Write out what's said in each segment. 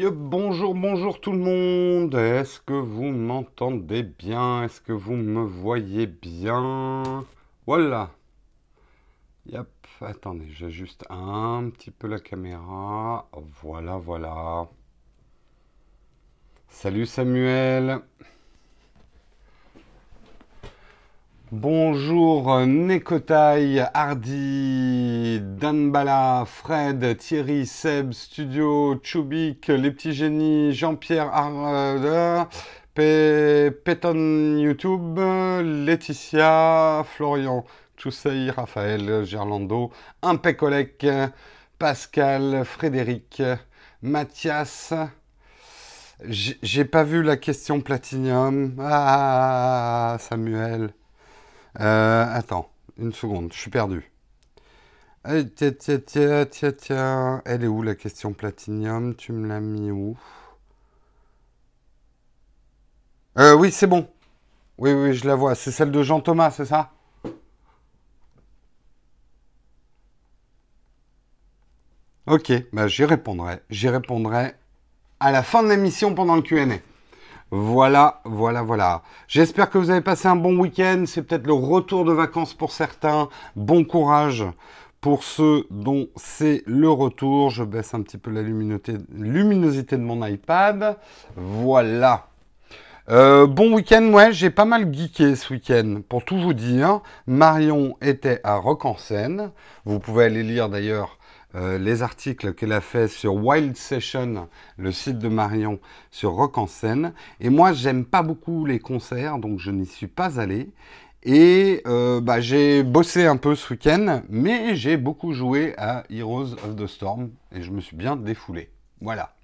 bonjour, bonjour tout le monde. Est-ce que vous m'entendez bien? Est-ce que vous me voyez bien? Voilà. Yep. Attendez, j'ajuste un petit peu la caméra. Voilà, voilà. Salut Samuel. Bonjour Nekotai, Hardy, Danbala, Fred, Thierry, Seb, Studio, Chubik, Les Petits Génies, Jean-Pierre Arder, Péton YouTube, Laetitia, Florian, Chusei, Raphaël, Gerlando, Impecolec, Pascal, Frédéric, Mathias. J'ai pas vu la question Platinium. Ah, Samuel. Euh, attends, une seconde, je suis perdu. tiens, tiens, tiens, tiens, tiens. Elle est où la question platinium Tu me l'as mis où? Euh, Oui, c'est bon. Oui, oui, je la vois. C'est celle de Jean Thomas, c'est ça? Ok, bah j'y répondrai. J'y répondrai à la fin de l'émission pendant le QA. Voilà, voilà, voilà. J'espère que vous avez passé un bon week-end. C'est peut-être le retour de vacances pour certains. Bon courage pour ceux dont c'est le retour. Je baisse un petit peu la luminosité, de mon iPad. Voilà. Euh, bon week-end, ouais, j'ai pas mal geeké ce week-end. Pour tout vous dire, Marion était à Rock en Seine. Vous pouvez aller lire d'ailleurs euh, les articles qu'elle a fait sur Wild Session, le site de Marion, sur Rock en scène. Et moi, j'aime pas beaucoup les concerts, donc je n'y suis pas allé. Et euh, bah, j'ai bossé un peu ce week-end, mais j'ai beaucoup joué à Heroes of the Storm et je me suis bien défoulé. Voilà.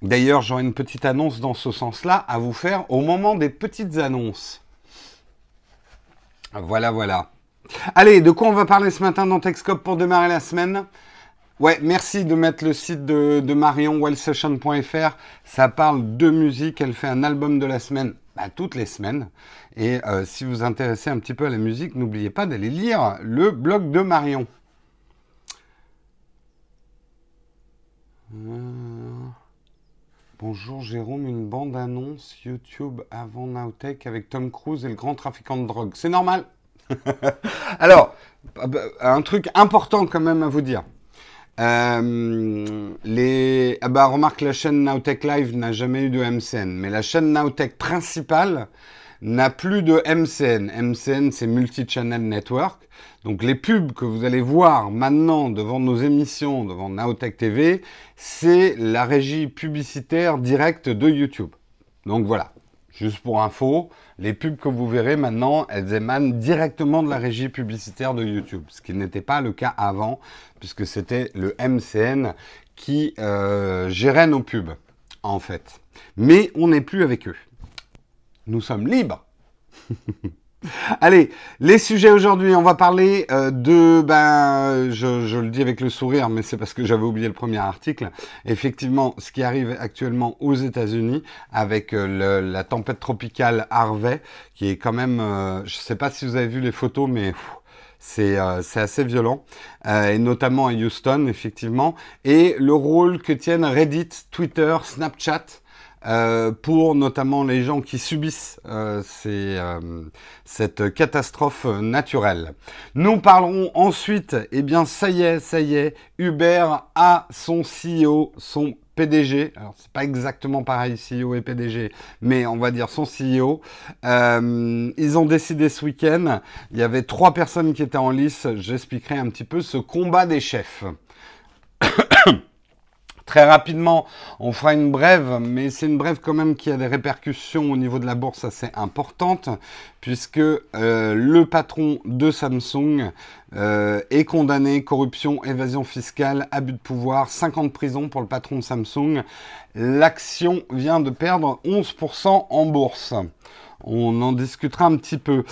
D'ailleurs, j'aurai une petite annonce dans ce sens-là à vous faire au moment des petites annonces. Voilà, voilà. Allez, de quoi on va parler ce matin dans Texcope pour démarrer la semaine Ouais, merci de mettre le site de, Marion, wellsession.fr. Ça parle de musique. Elle fait un album de la semaine bah, toutes les semaines. Et euh, si vous vous intéressez un petit peu à la musique, n'oubliez pas d'aller lire le blog de Marion. Euh, bonjour Jérôme, une bande-annonce YouTube avant Nowtech avec Tom Cruise et le grand trafiquant de drogue. C'est normal Alors, un truc important quand même à vous dire. Euh, les... Ah bah, remarque, la chaîne Nowtech Live n'a jamais eu de MCN, mais la chaîne Nowtech principale n'a plus de MCN. MCN, c'est Multi-Channel Network. Donc les pubs que vous allez voir maintenant devant nos émissions, devant Nowtech TV, c'est la régie publicitaire directe de YouTube. Donc voilà, juste pour info, les pubs que vous verrez maintenant, elles émanent directement de la régie publicitaire de YouTube, ce qui n'était pas le cas avant, puisque c'était le MCN qui euh, gérait nos pubs, en fait. Mais on n'est plus avec eux. Nous sommes libres. Allez, les sujets aujourd'hui, on va parler euh, de, ben, je, le dis avec le sourire, mais c'est parce que j'avais oublié le premier article. Effectivement, ce qui arrive actuellement aux États-Unis avec euh, la tempête tropicale Harvey, qui est quand même, euh, je ne sais pas si vous avez vu les photos, mais c'est assez violent, et notamment à Houston, effectivement, et le rôle que tiennent Reddit, Twitter, Snapchat euh, pour notamment les gens qui subissent euh, euh, cette catastrophe naturelle. Nous parlerons ensuite, eh bien ça y est, ça y est, Uber a son CEO, son PDG, alors c'est pas exactement pareil CEO et PDG, mais on va dire son CEO. ils ont décidé ce week-end, il y avait trois personnes qui étaient en lice, j'expliquerai un petit peu ce combat des chefs. Très rapidement, on fera une brève, mais c'est une brève quand même qui a des répercussions au niveau de la bourse assez importantes, puisque euh, le patron de Samsung euh, est condamné, corruption, évasion fiscale, abus de pouvoir, 50 ans de prison pour le patron de Samsung. L'action vient de perdre 11% en bourse. On en discutera un petit peu.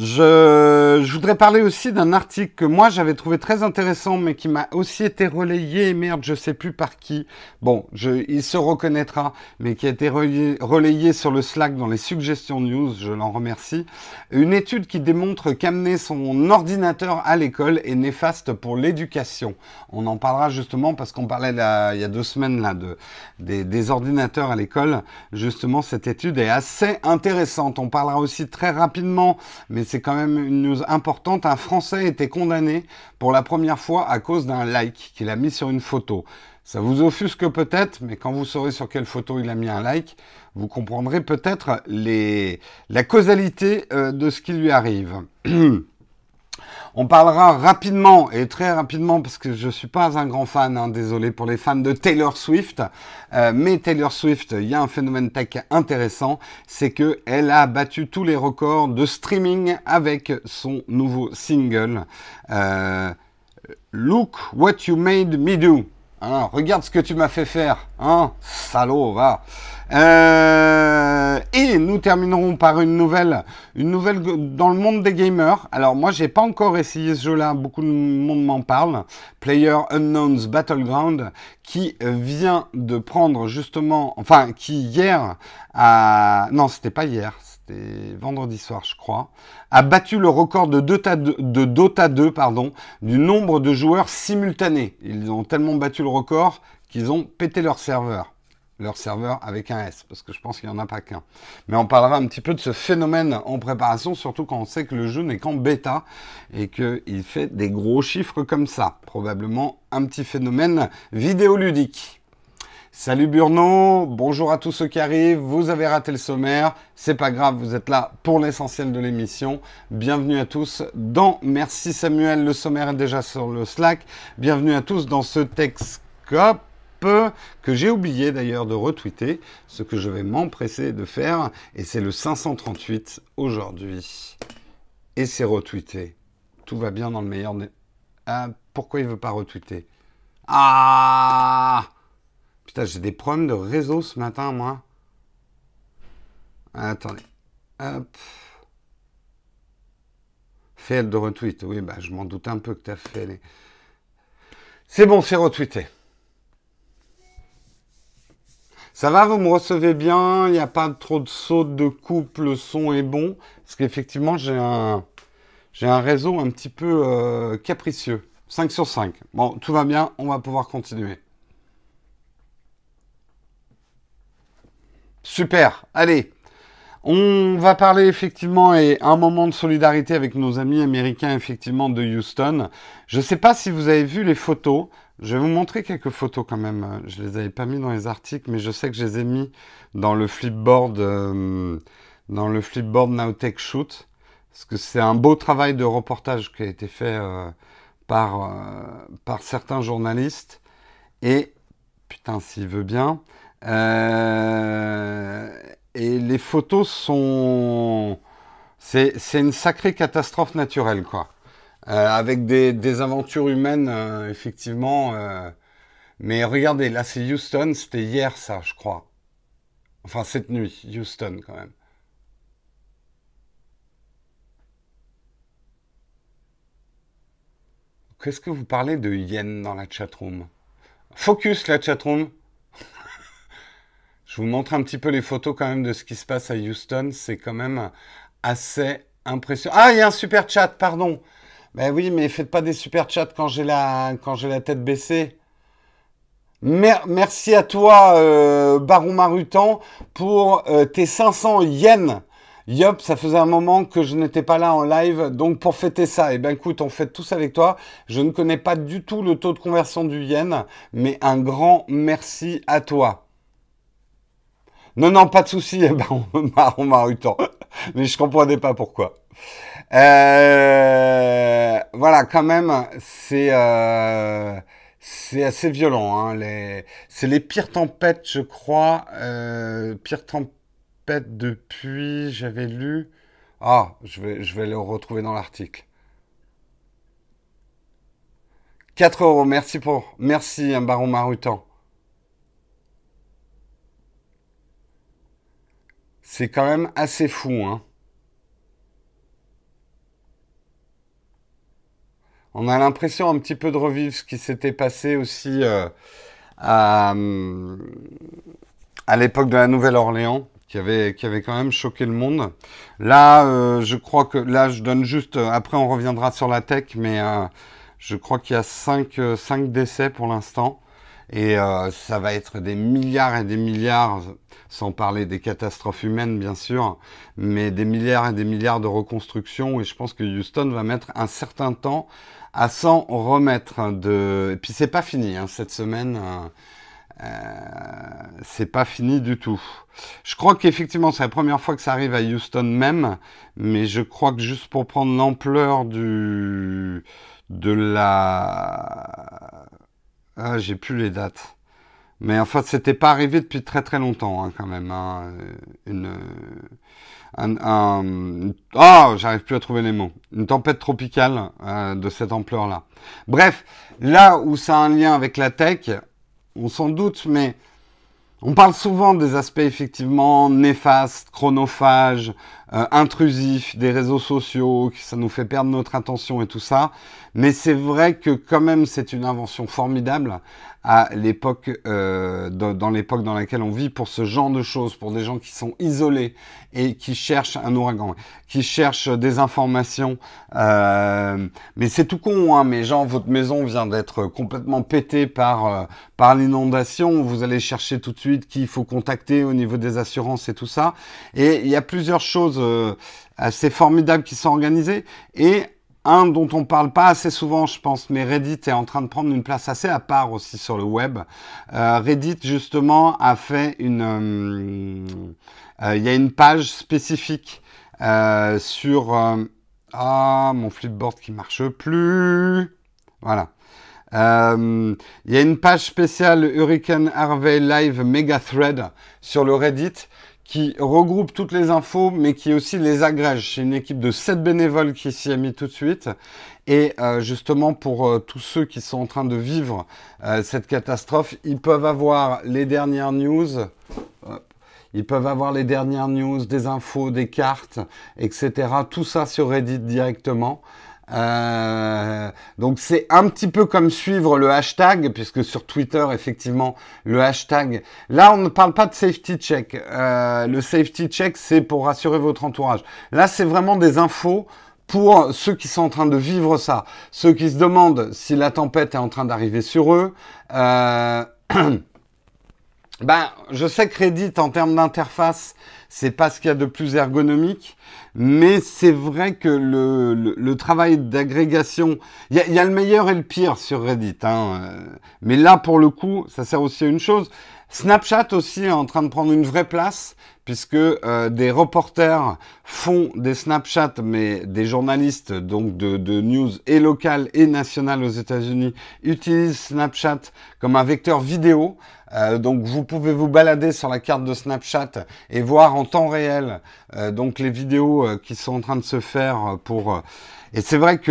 Je, je, voudrais parler aussi d'un article que moi j'avais trouvé très intéressant, mais qui m'a aussi été relayé, merde, je sais plus par qui. Bon, je, il se reconnaîtra, mais qui a été relayé, sur le Slack dans les suggestions news, je l'en remercie. Une étude qui démontre qu'amener son ordinateur à l'école est néfaste pour l'éducation. On en parlera justement parce qu'on parlait là, il y a deux semaines là de, des, des ordinateurs à l'école. Justement, cette étude est assez intéressante. On parlera aussi très rapidement, mais c'est quand même une news importante. Un Français a été condamné pour la première fois à cause d'un like qu'il a mis sur une photo. Ça vous offusque peut-être, mais quand vous saurez sur quelle photo il a mis un like, vous comprendrez peut-être la causalité euh, de ce qui lui arrive. On parlera rapidement et très rapidement parce que je suis pas un grand fan, hein, désolé pour les fans de Taylor Swift, euh, mais Taylor Swift, il y a un phénomène tech intéressant, c'est que elle a battu tous les records de streaming avec son nouveau single. Euh, Look what you made me do. Hein, regarde ce que tu m'as fait faire, hein, salaud, va. Euh, et nous terminerons par une nouvelle, une nouvelle dans le monde des gamers. Alors moi, j'ai pas encore essayé ce jeu-là. Beaucoup de monde m'en parle. Player Unknown's Battleground, qui vient de prendre justement, enfin, qui hier a, non, c'était pas hier, c'était vendredi soir, je crois, a battu le record de Dota 2, de Dota 2 pardon, du nombre de joueurs simultanés. Ils ont tellement battu le record qu'ils ont pété leur serveur leur serveur avec un S, parce que je pense qu'il n'y en a pas qu'un. Mais on parlera un petit peu de ce phénomène en préparation, surtout quand on sait que le jeu n'est qu'en bêta et qu'il fait des gros chiffres comme ça. Probablement un petit phénomène vidéoludique. Salut Burno, bonjour à tous ceux qui arrivent, vous avez raté le sommaire, c'est pas grave, vous êtes là pour l'essentiel de l'émission. Bienvenue à tous dans Merci Samuel, le sommaire est déjà sur le Slack. Bienvenue à tous dans ce Texcope que j'ai oublié d'ailleurs de retweeter, ce que je vais m'empresser de faire, et c'est le 538 aujourd'hui. Et c'est retweeté. Tout va bien dans le meilleur des... Ah, pourquoi il veut pas retweeter? Ah Putain, j'ai des problèmes de réseau ce matin, moi. Attendez. Hop. Fait de retweet. Oui, bah, je m'en doute un peu que tu as fait les... C'est bon, c'est retweeté. Ça va, vous me recevez bien, il n'y a pas trop de sautes de coupe, le son est bon. Parce qu'effectivement, j'ai un, j'ai un réseau un petit peu euh, capricieux. 5 sur 5. Bon, tout va bien, on va pouvoir continuer. Super, allez. On va parler effectivement et un moment de solidarité avec nos amis américains effectivement de Houston. Je ne sais pas si vous avez vu les photos. Je vais vous montrer quelques photos quand même. Je les avais pas mis dans les articles, mais je sais que je les ai mis dans le flipboard, euh, dans le flipboard Nowtech Shoot, parce que c'est un beau travail de reportage qui a été fait euh, par euh, par certains journalistes. Et putain, s'il veut bien. et les photos sont, c'est c'est une sacrée catastrophe naturelle, quoi. Euh, avec des, aventures humaines, euh, effectivement. Euh. Mais regardez, là c'est Houston, c'était hier ça, je crois. Enfin, cette nuit, Houston quand même. Qu'est-ce que vous parlez de yen dans la chatroom? Focus la chatroom. je vous montre un petit peu les photos quand même de ce qui se passe à Houston. C'est quand même assez impressionnant. Ah, il y a un super chat, pardon. Ben oui, mais faites pas des super chats quand j'ai la, tête baissée. merci à toi, euh, Baron Marutan, pour euh, tes 500 yens. Yop, ça faisait un moment que je n'étais pas là en live, donc pour fêter ça, eh ben écoute, on fête tous avec toi. Je ne connais pas du tout le taux de conversion du yen, mais un grand merci à toi. Non, non, pas de souci, eh ben, Baron Marutan. mais je comprenais pas pourquoi. Euh, voilà, quand même, c'est euh, c'est assez violent. Hein, les, c'est les pires tempêtes, je crois. Euh, pires tempêtes depuis, j'avais lu. Ah, je vais, je vais le retrouver dans l'article. 4 euros, merci pour. Merci, un baron Marutan. C'est quand même assez fou, hein. On a l'impression un petit peu de revivre ce qui s'était passé aussi à, à l'époque de la Nouvelle-Orléans, qui avait, qui avait quand même choqué le monde. Là, je crois que là, je donne juste. Après, on reviendra sur la tech, mais je crois qu'il y a 5, 5 décès pour l'instant. Et euh, ça va être des milliards et des milliards, sans parler des catastrophes humaines bien sûr, mais des milliards et des milliards de reconstruction. Et je pense que Houston va mettre un certain temps à s'en remettre. De... Et puis c'est pas fini hein, cette semaine. Euh, euh, c'est pas fini du tout. Je crois qu'effectivement c'est la première fois que ça arrive à Houston même, mais je crois que juste pour prendre l'ampleur du de la ah, j'ai plus les dates. Mais en fait, c'était pas arrivé depuis très très longtemps, hein, quand même. Hein. Une, un, oh, j'arrive plus à trouver les mots. Une tempête tropicale euh, de cette ampleur-là. Bref, là où ça a un lien avec la tech, on s'en doute, mais on parle souvent des aspects effectivement néfastes, chronophages, euh, intrusifs des réseaux sociaux, que ça nous fait perdre notre attention et tout ça. Mais c'est vrai que quand même c'est une invention formidable à l'époque, euh, dans, l'époque dans laquelle on vit, pour ce genre de choses, pour des gens qui sont isolés et qui cherchent un ouragan, qui cherchent des informations. Euh, mais c'est tout con, hein, mais genre votre maison vient d'être complètement pétée par euh, par l'inondation, vous allez chercher tout de suite qui il faut contacter au niveau des assurances et tout ça. Et il y a plusieurs choses euh, assez formidables qui sont organisées et un dont on parle pas assez souvent, je pense, mais Reddit est en train de prendre une place assez à part aussi sur le web. Euh, Reddit justement a fait une, euh, euh, il y a une page spécifique sur ah mon flipboard qui marche plus. Voilà. Il y a une page spéciale Hurricane Harvey Live Mega Thread sur le Reddit qui regroupe toutes les infos, mais qui aussi les agrège. C'est une équipe de 7 bénévoles qui s'y a mis tout de suite. Et euh, justement, pour euh, tous ceux qui sont en train de vivre euh, cette catastrophe, ils peuvent avoir les dernières news. Ils peuvent avoir les dernières news, des infos, des cartes, etc. Tout ça sur Reddit directement. Euh, donc c'est un petit peu comme suivre le hashtag, puisque sur Twitter, effectivement, le hashtag. Là, on ne parle pas de safety check. Euh, le safety check, c'est pour rassurer votre entourage. Là, c'est vraiment des infos pour ceux qui sont en train de vivre ça, ceux qui se demandent si la tempête est en train d'arriver sur eux. Euh... ben, je sais que Reddit, en termes d'interface, c'est pas ce qu'il y a de plus ergonomique. Mais c'est vrai que le, le, travail d'agrégation, il y, y a, le meilleur et le pire sur Reddit. Hein. Euh, mais là, pour le coup, ça sert aussi à une chose. Snapchat aussi est en train de prendre une vraie place puisque euh, des reporters font des Snapchat, mais des journalistes donc de, de news et locales et nationales aux États-Unis utilisent Snapchat comme un vecteur vidéo. Euh, donc vous pouvez vous balader sur la carte de Snapchat et voir en temps réel euh, donc les vidéos euh, qui sont en train de se faire pour et c'est vrai que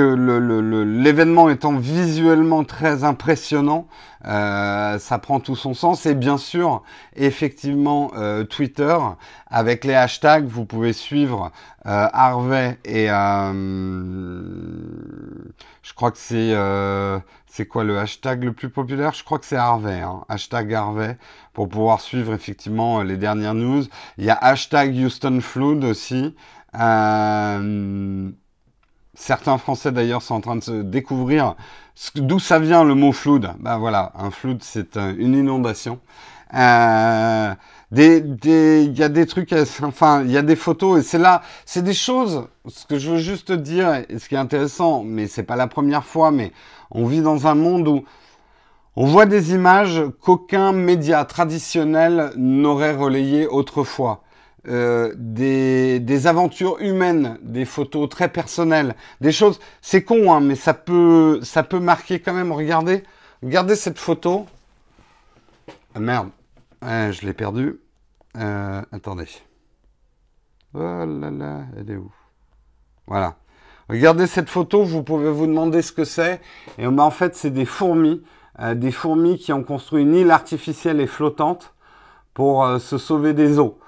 l'événement étant visuellement très impressionnant, ça prend tout son sens. Et bien sûr, effectivement, Twitter, avec les hashtags, vous pouvez suivre Harvey et je crois que c'est c'est quoi le hashtag le plus populaire? Je crois que c'est Harvey, hein. hashtag Harvey, pour pouvoir suivre effectivement les dernières news. Il y a hashtag Houston Flood aussi. Euh, certains Français d'ailleurs sont en train de se découvrir d'où ça vient le mot flood. Ben voilà, un flood c'est euh, une inondation. Euh, des, des, il y a des trucs, enfin, il y a des photos et c'est là, c'est des choses. Ce que je veux juste dire, ce qui est intéressant, mais c'est pas la première fois, mais on vit dans un monde où on voit des images qu'aucun média traditionnel n'aurait relayées autrefois. Euh, des, aventures humaines, des photos très personnelles, des choses. C'est con, hein, mais ça peut, marquer quand même. Regardez, regardez cette photo. Ah, merde, je l'ai perdu. Euh, attendez. Oh là là, elle est où? Voilà. Regardez cette photo, vous pouvez vous demander ce que c'est. Et ben, en fait, c'est des fourmis. Euh, des fourmis qui ont construit une île artificielle et flottante pour euh, se sauver des eaux.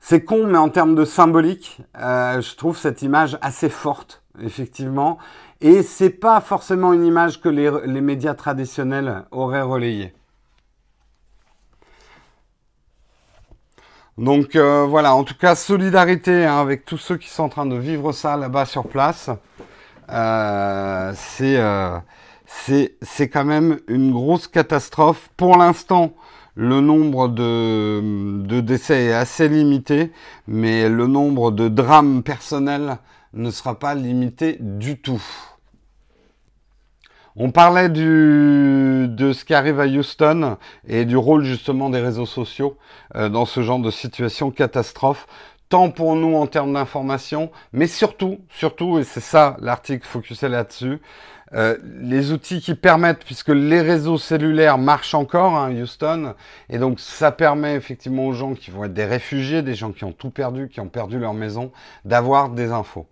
C'est con, mais en termes de symbolique, euh, je trouve cette image assez forte, effectivement. Et c'est pas forcément une image que les, les médias traditionnels auraient relayée. Donc euh, voilà, en tout cas, solidarité hein, avec tous ceux qui sont en train de vivre ça là-bas sur place. Euh, euh, c'est quand même une grosse catastrophe. Pour l'instant, le nombre de, de, décès est assez limité, mais le nombre de drames personnels ne sera pas limité du tout. On parlait du, de ce qui arrive à Houston et du rôle justement des réseaux sociaux euh, dans ce genre de situation catastrophe, tant pour nous en termes d'information, mais surtout, surtout, et c'est ça l'article focusé là-dessus, euh, les outils qui permettent, puisque les réseaux cellulaires marchent encore à hein, Houston, et donc ça permet effectivement aux gens qui vont être des réfugiés, des gens qui ont tout perdu, qui ont perdu leur maison, d'avoir des infos.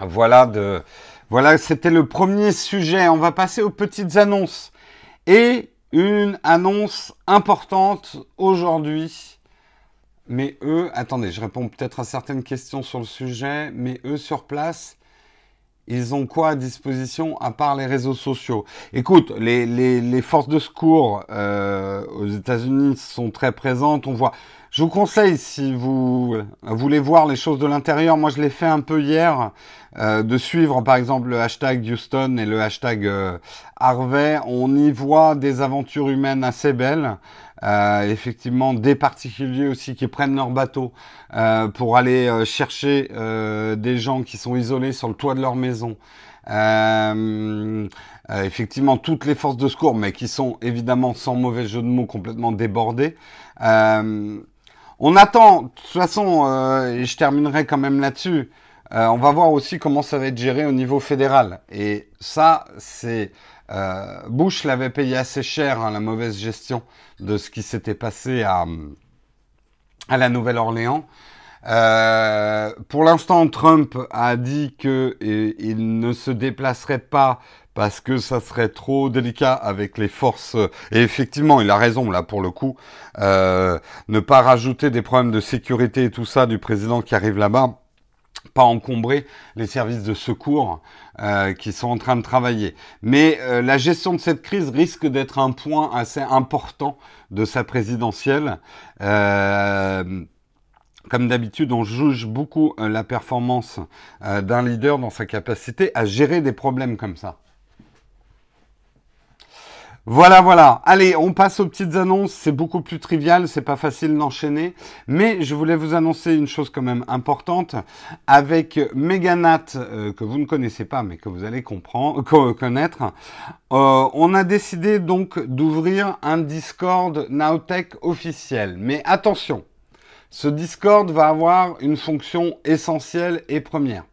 Voilà, de, voilà, c'était le premier sujet. On va passer aux petites annonces. Et une annonce importante aujourd'hui. Mais eux, attendez, je réponds peut-être à certaines questions sur le sujet, mais eux sur place, ils ont quoi à disposition à part les réseaux sociaux? Écoute, les, les, les forces de secours euh, aux États-Unis sont très présentes. On voit, je vous conseille, si vous voulez voir les choses de l'intérieur, moi je l'ai fait un peu hier, euh, de suivre par exemple le hashtag Houston et le hashtag euh, Harvey. On y voit des aventures humaines assez belles. Euh, effectivement, des particuliers aussi qui prennent leur bateau pour aller chercher des gens qui sont isolés sur le toit de leur maison. effectivement, toutes les forces de secours, mais qui sont évidemment sans mauvais jeu de mots complètement débordées. On attend, de toute façon, euh, et je terminerai quand même là-dessus, euh, on va voir aussi comment ça va être géré au niveau fédéral. Et ça, c'est... Euh, Bush l'avait payé assez cher, hein, la mauvaise gestion de ce qui s'était passé à, à la Nouvelle-Orléans. pour l'instant, Trump a dit qu'il ne se déplacerait pas parce que ça serait trop délicat avec les forces. Et effectivement, il a raison là pour le coup. Euh, ne pas rajouter des problèmes de sécurité et tout ça du président qui arrive là-bas, pas encombrer les services de secours euh, qui sont en train de travailler. Mais euh, la gestion de cette crise risque d'être un point assez important de sa présidentielle. Comme d'habitude, on juge beaucoup la performance d'un leader dans sa capacité à gérer des problèmes comme ça. Voilà, voilà. Allez, on passe aux petites annonces. C'est beaucoup plus trivial, c'est pas facile d'enchaîner. Mais je voulais vous annoncer une chose quand même importante. Avec Meganat, euh, que vous ne connaissez pas, mais que vous allez comprendre, connaître, euh, on a décidé donc d'ouvrir un Discord Nowtech officiel. Mais attention, ce Discord va avoir une fonction essentielle et première.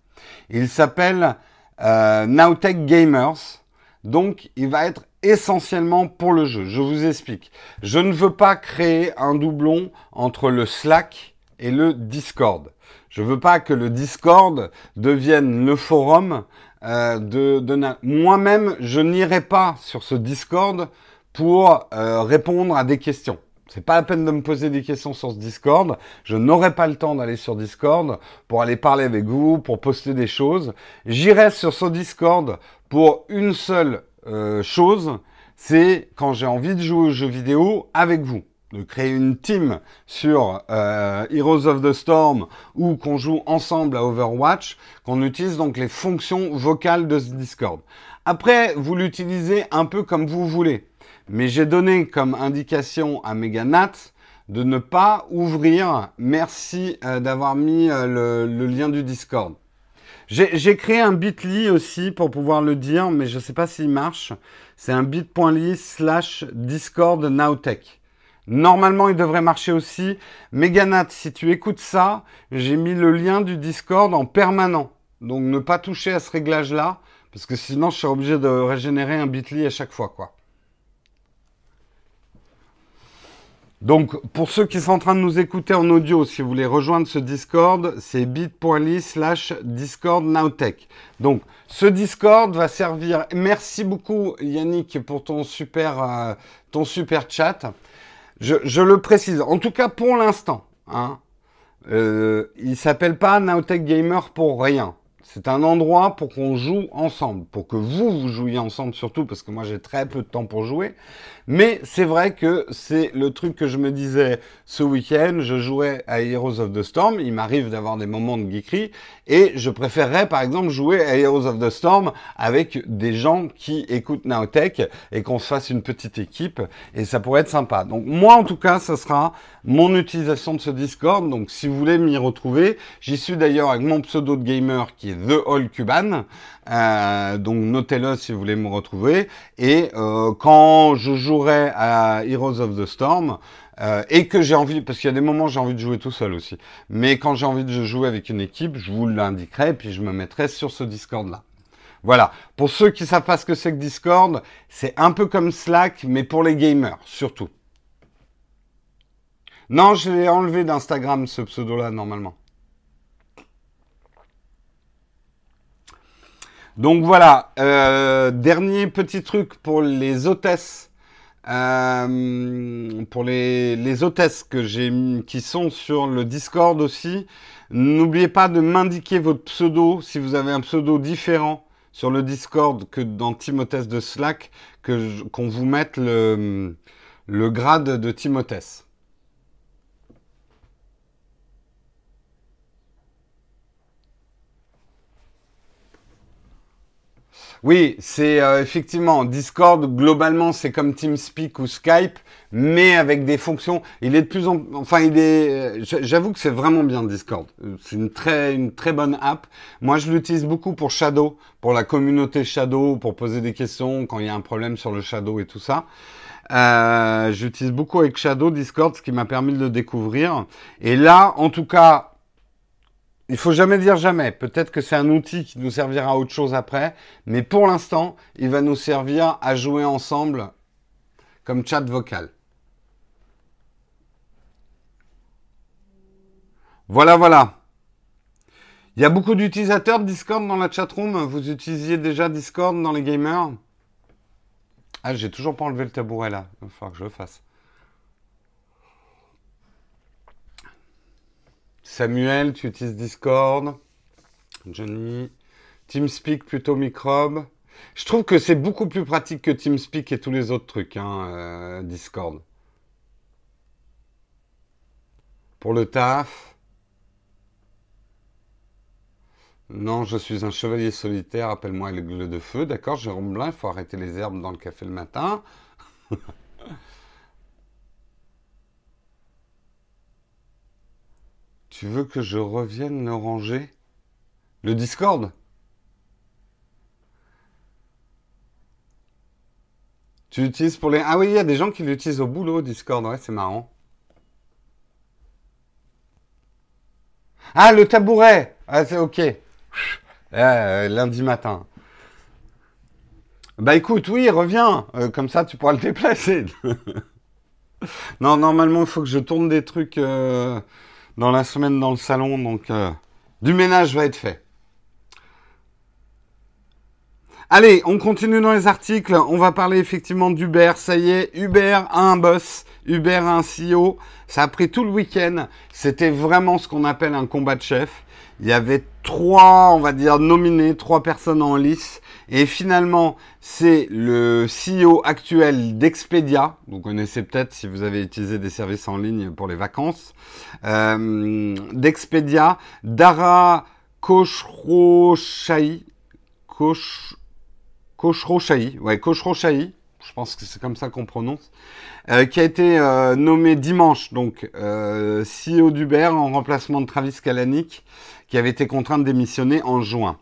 Il s'appelle euh, Nowtech Gamers. Donc, il va être essentiellement pour le jeu. Je vous explique. Je ne veux pas créer un doublon entre le Slack et le Discord. Je veux pas que le Discord devienne le forum euh, de, moi-même. Je n'irai pas sur ce Discord pour euh, répondre à des questions. C'est pas la peine de me poser des questions sur ce Discord. Je n'aurai pas le temps d'aller sur Discord pour aller parler avec vous, pour poster des choses. J'irai sur ce Discord pour une seule euh, chose, c'est quand j'ai envie de jouer aux jeux vidéo avec vous de créer une team sur euh, Heroes of the Storm ou qu'on joue ensemble à Overwatch, qu'on utilise donc les fonctions vocales de ce Discord. Après, vous l'utilisez un peu comme vous voulez. Mais j'ai donné comme indication à Meganat de ne pas ouvrir. Merci euh, d'avoir mis le, lien du Discord. J'ai créé un bit.ly aussi pour pouvoir le dire, mais je ne sais pas s'il marche. C'est un bit.ly slash Discord Nowtech. Normalement, il devrait marcher aussi. Meganat, si tu écoutes ça, j'ai mis le lien du Discord en permanent. Donc ne pas toucher à ce réglage-là, parce que sinon je serais obligé de régénérer un bit.ly à chaque fois, quoi. Donc, pour ceux qui sont en train de nous écouter en audio, si vous voulez rejoindre ce Discord, c'est bit.ly slash Discord Nowtech. Donc, ce Discord va servir. Merci beaucoup, Yannick, pour ton super, euh, ton super chat. Je, le précise. En tout cas, pour l'instant, hein, euh, il s'appelle pas Nowtech Gamer pour rien. C'est un endroit pour qu'on joue ensemble, pour que vous, vous jouiez ensemble surtout, parce que moi j'ai très peu de temps pour jouer. Mais c'est vrai que c'est le truc que je me disais ce week-end. Je jouais à Heroes of the Storm. Il m'arrive d'avoir des moments de geekery. Et je préférerais par exemple jouer à Heroes of the Storm avec des gens qui écoutent Nowtech et qu'on se fasse une petite équipe. Et ça pourrait être sympa. Donc moi en tout cas, ça sera mon utilisation de ce Discord. Donc si vous voulez m'y retrouver, j'y suis d'ailleurs avec mon pseudo de gamer qui est The All Cuban. Euh, donc notez-le si vous voulez me retrouver. Et euh, quand je jouerai à Heroes of the Storm, euh, et que j'ai envie, parce qu'il y a des moments j'ai envie de jouer tout seul aussi, mais quand j'ai envie de jouer avec une équipe, je vous l'indiquerai, et puis je me mettrai sur ce Discord-là. Voilà. Pour ceux qui savent pas ce que c'est que Discord, c'est un peu comme Slack, mais pour les gamers, surtout. Non, je l'ai enlevé d'Instagram, ce pseudo-là, normalement. Donc voilà, euh, dernier petit truc pour les hôtesses. Euh, pour les, les hôtesses que j'ai qui sont sur le Discord aussi, n'oubliez pas de m'indiquer votre pseudo si vous avez un pseudo différent sur le Discord que dans Timothée de Slack, que qu'on vous mette le, grade de Timothée. Oui, c'est euh, effectivement Discord. Globalement, c'est comme TeamSpeak ou Skype, mais avec des fonctions. Il est de plus en, enfin, il est. Euh, j'avoue que c'est vraiment bien Discord. C'est une très, une très bonne app. Moi, je l'utilise beaucoup pour Shadow, pour la communauté Shadow, pour poser des questions quand il y a un problème sur le Shadow et tout ça. Euh, J'utilise beaucoup avec Shadow Discord, ce qui m'a permis de le découvrir. Et là, en tout cas, il faut jamais dire jamais. Peut-être que c'est un outil qui nous servira à autre chose après, mais pour l'instant, il va nous servir à jouer ensemble comme chat vocal. Voilà, voilà. Il y a beaucoup d'utilisateurs de Discord dans la chatroom. Vous utilisiez déjà Discord dans les gamers? Ah, j'ai toujours pas enlevé le tabouret là. Il va falloir que je le fasse. Samuel, tu utilises Discord. Johnny. TeamSpeak plutôt microbe. Je trouve que c'est beaucoup plus pratique que TeamSpeak et tous les autres trucs, hein, euh, Discord. Pour le taf. Non, je suis un chevalier solitaire, appelle-moi l'aigle de feu. D'accord, Jérôme Blin, il faut arrêter les herbes dans le café le matin. Tu veux que je revienne le ranger? Le Discord? Tu l'utilises pour les... Ah oui, il y a des gens qui l'utilisent au boulot, Discord. Ouais, c'est marrant. Ah, le tabouret Ah, c'est ok. Euh, lundi matin. Bah écoute, oui, reviens. Euh, comme ça, tu pourras le déplacer. non, normalement, il faut que je tourne des trucs... Euh, dans la semaine dans le salon, donc euh, du ménage va être fait. Allez, on continue dans les articles. On va parler effectivement d'Uber. Ça y est, Uber a un boss, Uber a un CEO. Ça a pris tout le week-end. C'était vraiment ce qu'on appelle un combat de chef. Il y avait trois, on va dire, nominés, trois personnes en lice. Et finalement, c'est le CEO actuel d'Expedia. Vous connaissez peut-être si vous avez utilisé des services en ligne pour les vacances. Euh, D'Expedia, Dara. Koch, Kochrochaï. Ouais, Kochrochaï. Je pense que c'est comme ça qu'on prononce. Euh, qui a été euh, nommé dimanche, donc euh, CEO d'Uber en remplacement de Travis Kalanick, qui avait été contraint de démissionner en juin.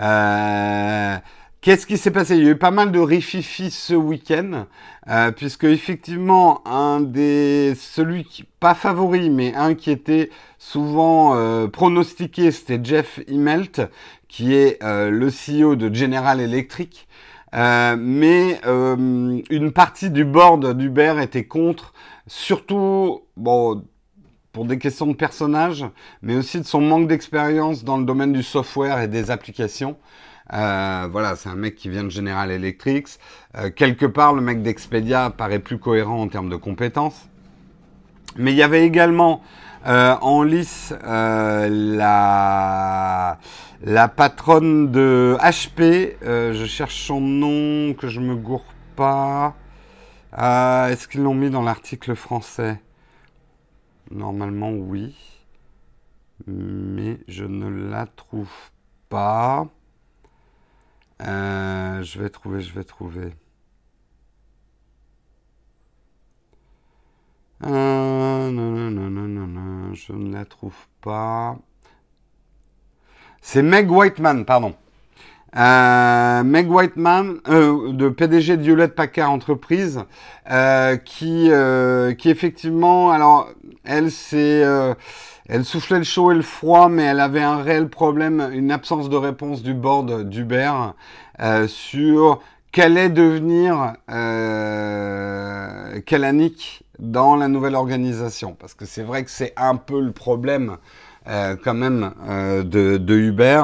Euh, Qu'est-ce qui s'est passé? Il y a eu pas mal de rififi ce week-end, euh, puisque effectivement, un des, celui qui, pas favori, mais un qui était souvent euh, pronostiqué, c'était Jeff Immelt, qui est euh, le CEO de General Electric. Euh, mais euh, une partie du board d'Uber était contre, surtout, bon, pour des questions de personnage, mais aussi de son manque d'expérience dans le domaine du software et des applications. Euh, voilà, c'est un mec qui vient de General Electric. Euh, quelque part, le mec d'Expedia paraît plus cohérent en termes de compétences. Mais il y avait également en lice la la patronne de HP, je cherche son nom, que je me gourre pas. Est-ce qu'ils l'ont mis dans l'article français? Normalement, oui. Mais je ne la trouve pas. Euh, je vais trouver, je vais trouver. Euh, non, non, non, non, non, non, je ne la trouve pas. C'est Meg Whiteman, pardon. Euh, Meg Whiteman, euh, de PDG de Hewlett Packard Entreprise, euh, qui, euh, qui effectivement, alors elle c'est, elle soufflait le chaud et le froid, mais elle avait un réel problème, une absence de réponse du board d'Uber sur quel est devenir euh, Kalanick dans la nouvelle organisation, parce que c'est vrai que c'est un peu le problème quand même de, de Uber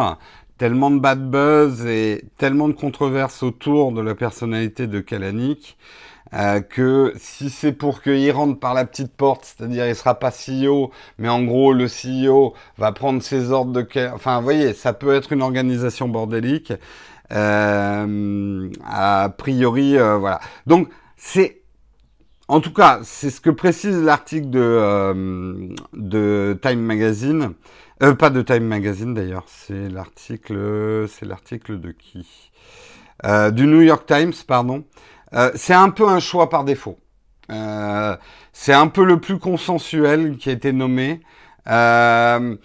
tellement de bad buzz et tellement de controverses autour de la personnalité de Kalanick euh, que si c'est pour qu'il rentre par la petite porte, c'est-à-dire il sera pas CEO, mais en gros le CEO va prendre ses ordres de... Enfin, vous voyez, ça peut être une organisation bordélique. Euh, a priori, euh, voilà. Donc, c'est... En tout cas, c'est ce que précise l'article de, euh, de Time Magazine. Euh, pas de Time Magazine d'ailleurs, c'est l'article, c'est l'article de qui? Euh, Du New York Times, pardon. Euh, c'est un peu un choix par défaut. C'est un peu le plus consensuel qui a été nommé. Phénomène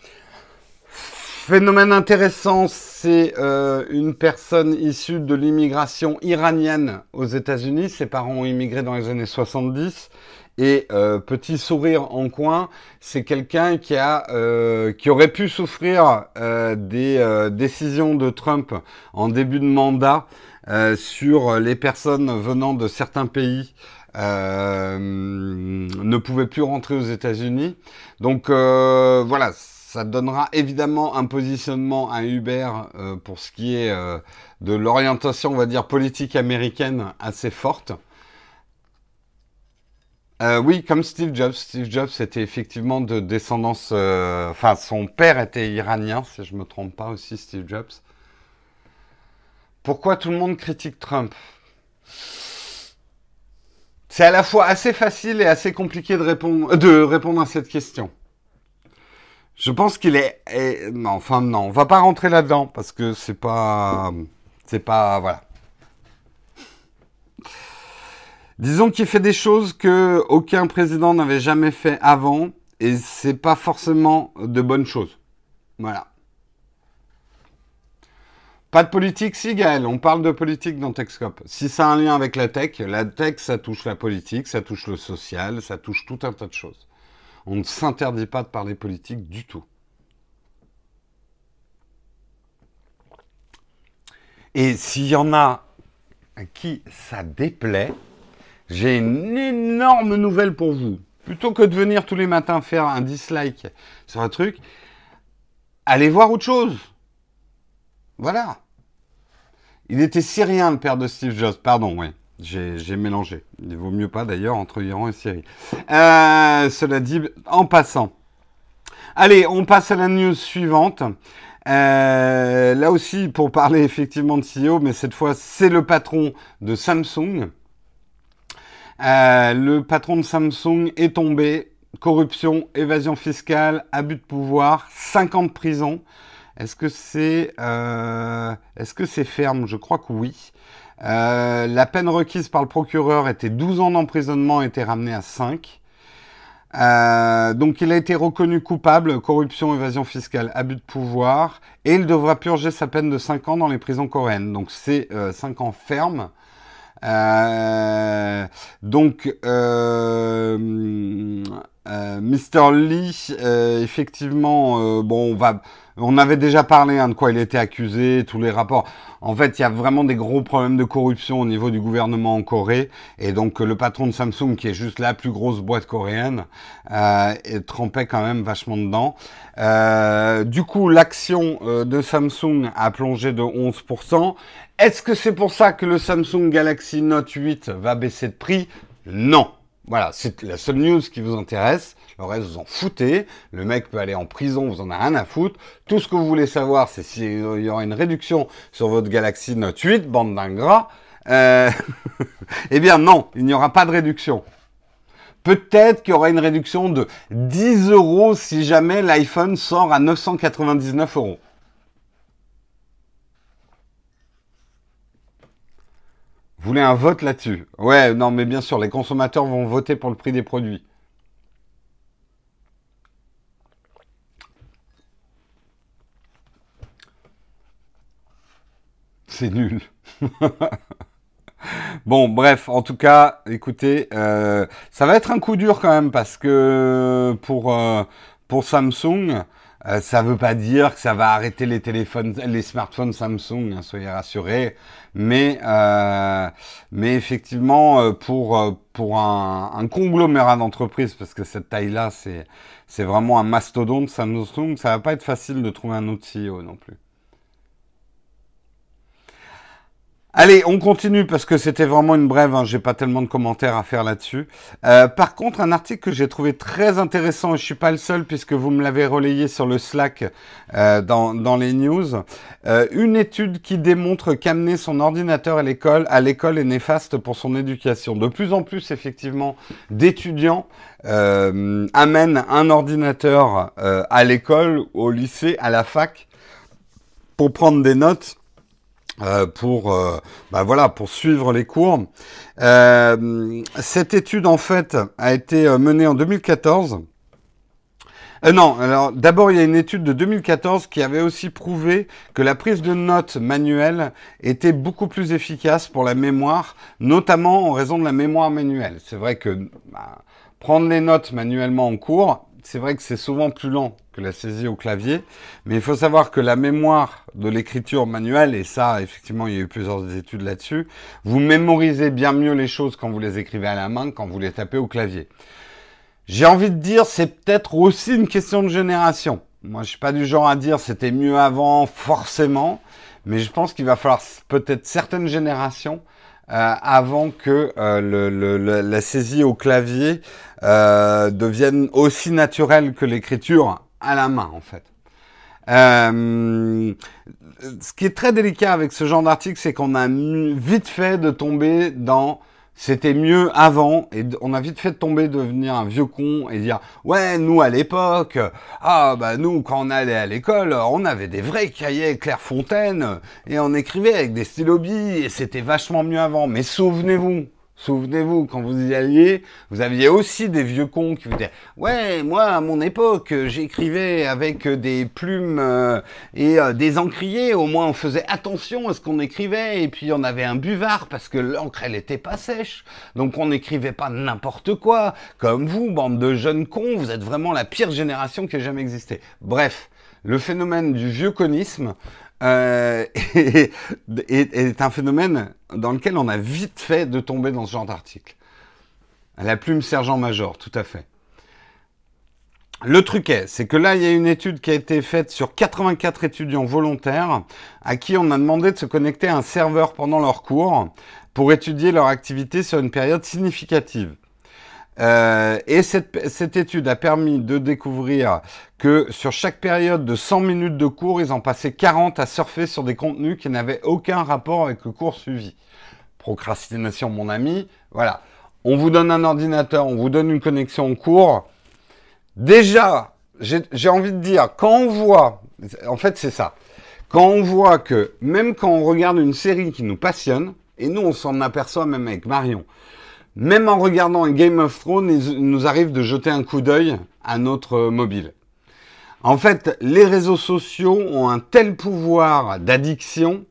intéressant, c'est une personne issue de l'immigration iranienne aux États-Unis. Ses parents ont immigré dans les années 70 et euh, petit sourire en coin, c'est quelqu'un qui a euh, qui aurait pu souffrir euh, des décisions de Trump en début de mandat sur les personnes venant de certains pays ne pouvaient plus rentrer aux États-Unis. Donc voilà, ça donnera évidemment un positionnement à Uber pour ce qui est de l'orientation, on va dire, politique américaine assez forte. Euh, oui, comme Steve Jobs. Steve Jobs était effectivement de descendance. Euh, enfin, son père était iranien, si je me trompe pas aussi, Steve Jobs. Pourquoi tout le monde critique Trump? C'est à la fois assez facile et assez compliqué de répondre, de répondre à cette question. Je pense qu'il est, non, enfin non, on va pas rentrer là-dedans parce que c'est pas, c'est pas, voilà. Disons qu'il fait des choses que aucun président n'avait jamais fait avant, et c'est pas forcément de bonnes choses. Voilà. Pas de politique, si Gaël, on parle de politique dans Techscope. Si ça a un lien avec la tech, la tech, ça touche la politique, ça touche le social, ça touche tout un tas de choses. On ne s'interdit pas de parler politique du tout. Et s'il y en a à qui ça déplaît, j'ai une énorme nouvelle pour vous. Plutôt que de venir tous les matins faire un dislike sur un truc, allez voir autre chose. Voilà. Il était syrien, le père de Steve Jobs. Pardon, oui. J'ai mélangé. Il vaut mieux pas d'ailleurs entre Iran et Syrie. Euh, cela dit, en passant. Allez, on passe à la news suivante. Euh, là aussi, pour parler effectivement de CEO, mais cette fois, c'est le patron de Samsung euh, le patron de Samsung est tombé. Corruption, évasion fiscale, abus de pouvoir, 5 ans de prison. Est-ce que c'est euh, est-ce ferme? Je crois que oui. Euh, la peine requise par le procureur était 12 ans d'emprisonnement, était ramenée à 5. Euh, donc il a été reconnu coupable, corruption, évasion fiscale, abus de pouvoir, et il devra purger sa peine de 5 ans dans les prisons coréennes. Donc c'est euh, 5 ans ferme. Donc, euh, euh, Mr. Lee, euh, effectivement, euh, bon, on va, on avait déjà parlé hein, de quoi il était accusé, tous les rapports. En fait, il y a vraiment des gros problèmes de corruption au niveau du gouvernement en Corée, et donc le patron de Samsung, qui est juste la plus grosse boîte coréenne, euh, trempait quand même vachement dedans. du coup, l'action de Samsung a plongé de 11%. Est-ce que c'est pour ça que le Samsung Galaxy Note 8 va baisser de prix? Non. Voilà, c'est la seule news qui vous intéresse. Le reste, vous en foutez. Le mec peut aller en prison, vous en avez rien à foutre. Tout ce que vous voulez savoir, c'est s'il y aura une réduction sur votre Galaxy Note 8, bande d'ingrats. Euh... eh bien non, il n'y aura pas de réduction. Peut-être qu'il y aura une réduction de 10 euros si jamais l'iPhone sort à 999 euros. Vous voulez un vote là-dessus? Ouais, non, mais bien sûr, les consommateurs vont voter pour le prix des produits. C'est nul. bon, bref, en tout cas, écoutez, euh, ça va être un coup dur quand même parce que pour, euh, pour Samsung, euh, ça veut pas dire que ça va arrêter les téléphones, les smartphones Samsung, hein, soyez rassurés. Mais, euh, mais effectivement, euh, pour pour un, un conglomérat d'entreprises, parce que cette taille-là, c'est c'est vraiment un mastodonte Samsung, ça va pas être facile de trouver un autre CEO non plus. Allez, on continue parce que c'était vraiment une brève, hein, j'ai pas tellement de commentaires à faire là-dessus. Euh, par contre, un article que j'ai trouvé très intéressant, et je suis pas le seul puisque vous me l'avez relayé sur le Slack euh, dans, les news, euh, une étude qui démontre qu'amener son ordinateur à l'école à l'école est néfaste pour son éducation. De plus en plus, effectivement, d'étudiants amènent un ordinateur à l'école, au lycée, à la fac, pour prendre des notes euh, pour euh, bah voilà pour suivre les cours. Euh, cette étude en fait a été menée en 2014. non, alors d'abord il y a une étude de 2014 qui avait aussi prouvé que la prise de notes manuelle était beaucoup plus efficace pour la mémoire, notamment en raison de la mémoire manuelle. C'est vrai que bah, prendre les notes manuellement en cours, c'est vrai que c'est souvent plus lent que la saisie au clavier, mais il faut savoir que la mémoire de l'écriture manuelle, et ça, effectivement, il y a eu plusieurs études là-dessus, vous mémorisez bien mieux les choses quand vous les écrivez à la main quand vous les tapez au clavier. J'ai envie de dire, c'est peut-être aussi une question de génération. Moi, je suis pas du genre à dire c'était mieux avant, forcément, mais je pense qu'il va falloir peut-être certaines générations avant que euh, le, la saisie au clavier euh, devienne aussi naturelle que l'écriture à la main, en fait. Euh, ce qui est très délicat avec ce genre d'article, c'est qu'on a vite fait de tomber dans c'était mieux avant. Et on a vite fait tomber devenir un vieux con et dire ouais nous à l'époque ah bah nous quand on allait à l'école on avait des vrais cahiers Clairefontaine et on écrivait avec des stylos et c'était vachement mieux avant. Mais souvenez-vous Souvenez-vous, quand vous y alliez, vous aviez aussi des vieux cons qui vous disaient Ouais, moi, à mon époque, j'écrivais avec des plumes euh, et euh, des encriers. Au moins, on faisait attention à ce qu'on écrivait. Et puis, on avait un buvard parce que l'encre, elle était pas sèche. Donc, on n'écrivait pas n'importe quoi. Comme vous, bande de jeunes cons, vous êtes vraiment la pire génération qui ait jamais existé. Bref, le phénomène du vieux conisme euh, est, est, un phénomène dans lequel on a vite fait de tomber dans ce genre d'article. La plume sergent-major, tout à fait. Le truc est, c'est que là, il y a une étude qui a été faite sur 84 étudiants volontaires à qui on a demandé de se connecter à un serveur pendant leur cours pour étudier leur activité sur une période significative. Euh, et cette, cette, étude a permis de découvrir que sur chaque période de 100 minutes de cours, ils en passaient 40 à surfer sur des contenus qui n'avaient aucun rapport avec le cours suivi. Procrastination, mon ami. Voilà. On vous donne un ordinateur, on vous donne une connexion au cours. Déjà, j'ai envie de dire, quand on voit, en fait c'est ça, quand on voit que même quand on regarde une série qui nous passionne, et nous on s'en aperçoit même avec Marion, même en regardant Game of Thrones, il nous arrive de jeter un coup d'œil à notre mobile. En fait, les réseaux sociaux ont un tel pouvoir d'addiction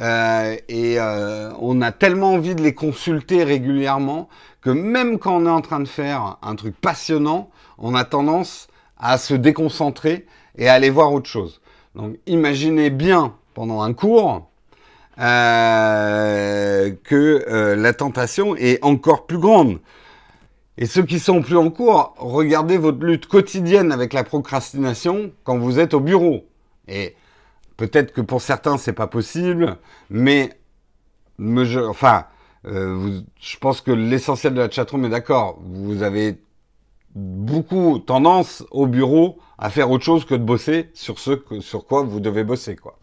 euh, et euh, on a tellement envie de les consulter régulièrement que même quand on est en train de faire un truc passionnant, on a tendance à se déconcentrer et à aller voir autre chose. Donc imaginez bien pendant un cours, euh, que euh, la tentation est encore plus grande. Et ceux qui sont plus en cours, regardez votre lutte quotidienne avec la procrastination quand vous êtes au bureau. Et peut-être que pour certains c'est pas possible, mais me, enfin, euh, je pense que l'essentiel de la chatroom est d'accord. Vous avez beaucoup tendance au bureau à faire autre chose que de bosser sur ce sur quoi vous devez bosser, quoi.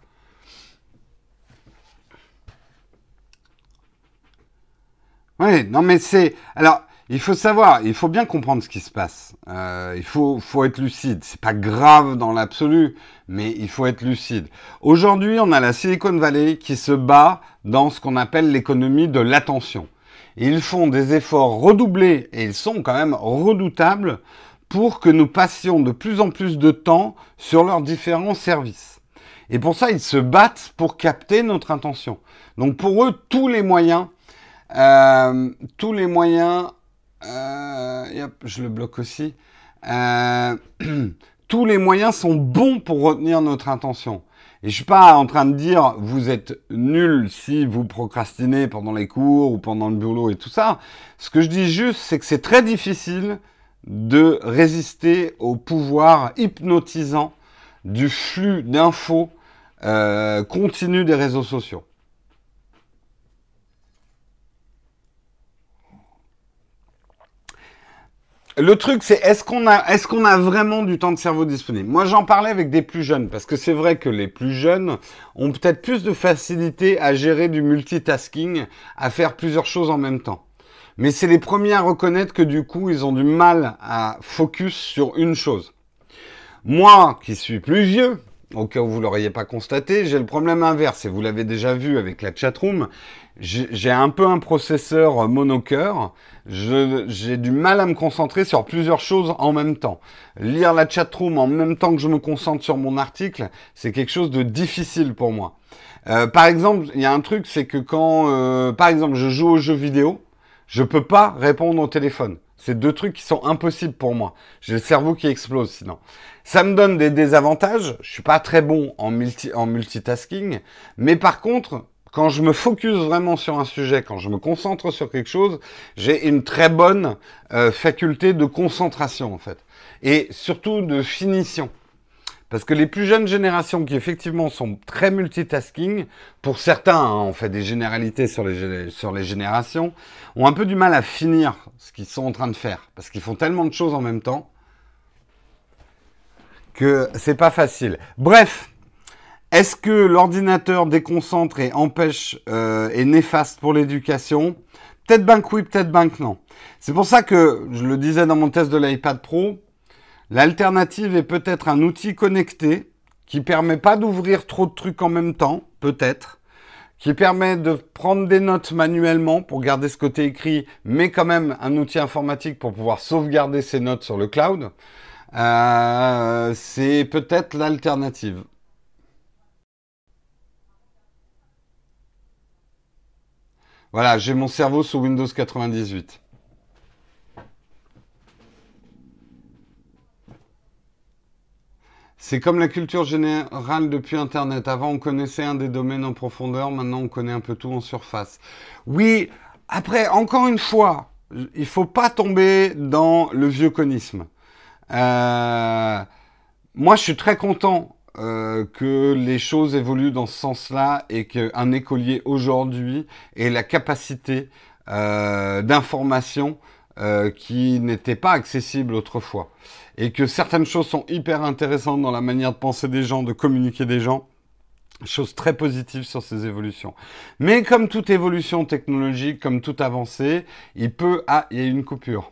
Oui, non mais c'est... Alors, il faut savoir, il faut bien comprendre ce qui se passe. Euh, il faut, faut être lucide. C'est pas grave dans l'absolu, mais il faut être lucide. Aujourd'hui, on a la Silicon Valley qui se bat dans ce qu'on appelle l'économie de l'attention. Ils font des efforts redoublés et ils sont quand même redoutables pour que nous passions de plus en plus de temps sur leurs différents services. Et pour ça, ils se battent pour capter notre attention. Donc pour eux, tous les moyens euh, tous les moyens, euh, je le bloque aussi. Euh, tous les moyens sont bons pour retenir notre intention. Et je suis pas en train de dire vous êtes nul si vous procrastinez pendant les cours ou pendant le boulot et tout ça. Ce que je dis juste, c'est que c'est très difficile de résister au pouvoir hypnotisant du flux d'infos continu des réseaux sociaux. Le truc, c'est est-ce qu'on a, est-ce qu'on a vraiment du temps de cerveau disponible? Moi, j'en parlais avec des plus jeunes parce que c'est vrai que les plus jeunes ont peut-être plus de facilité à gérer du multitasking, à faire plusieurs choses en même temps. Mais c'est les premiers à reconnaître que du coup, ils ont du mal à focus sur une chose. Moi, qui suis plus vieux, au cas où vous l'auriez pas constaté, j'ai le problème inverse et vous l'avez déjà vu avec la chatroom j'ai un peu un processeur monocœur. J'ai du mal à me concentrer sur plusieurs choses en même temps. Lire la chatroom en même temps que je me concentre sur mon article, c'est quelque chose de difficile pour moi. Euh, par exemple, il y a un truc, c'est que quand, euh, par exemple, je joue aux jeux vidéo, je peux pas répondre au téléphone. C'est deux trucs qui sont impossibles pour moi. J'ai le cerveau qui explose sinon. Ça me donne des désavantages. Je suis pas très bon en, multi, en multitasking, mais par contre, quand je me focus vraiment sur un sujet, quand je me concentre sur quelque chose, j'ai une très bonne euh, faculté de concentration en fait. Et surtout de finition. Parce que les plus jeunes générations qui effectivement sont très multitasking, pour certains, hein, on fait des généralités sur les, sur les générations, ont un peu du mal à finir ce qu'ils sont en train de faire. Parce qu'ils font tellement de choses en même temps que c'est pas facile. Bref, est-ce que l'ordinateur déconcentre et empêche euh, est néfaste pour l'éducation? Peut-être bien que oui, peut-être bien que non. C'est pour ça que je le disais dans mon test de l'iPad Pro, l'alternative est peut-être un outil connecté qui permet pas d'ouvrir trop de trucs en même temps, peut-être, qui permet de prendre des notes manuellement pour garder ce côté écrit, mais quand même un outil informatique pour pouvoir sauvegarder ses notes sur le cloud. Euh, c'est peut-être l'alternative. Voilà, j'ai mon cerveau sous Windows 98. C'est comme la culture générale depuis Internet. Avant, on connaissait un des domaines en profondeur. Maintenant, on connaît un peu tout en surface. Oui, après, encore une fois, il faut pas tomber dans le vieux conisme. Euh, moi, je suis très content euh, que les choses évoluent dans ce sens-là et qu'un écolier aujourd'hui ait la capacité euh, d'information euh, qui n'était pas accessible autrefois. Et que certaines choses sont hyper intéressantes dans la manière de penser des gens, de communiquer des gens. Chose très positive sur ces évolutions. Mais comme toute évolution technologique, comme toute avancée, il peut... Ah, il y a une coupure.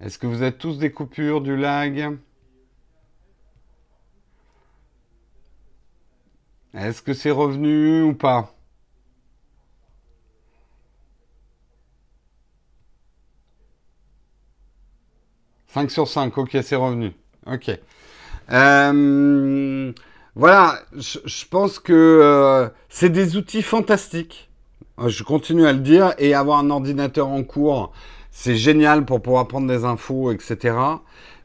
Est-ce que vous êtes tous des coupures, du lag? Est-ce que c'est revenu ou pas? 5 sur 5, ok, c'est revenu. Ok. Euh, voilà, je, pense que euh, c'est des outils fantastiques. Euh, je continue à le dire. Et avoir un ordinateur en cours, c'est génial pour pouvoir prendre des infos, etc.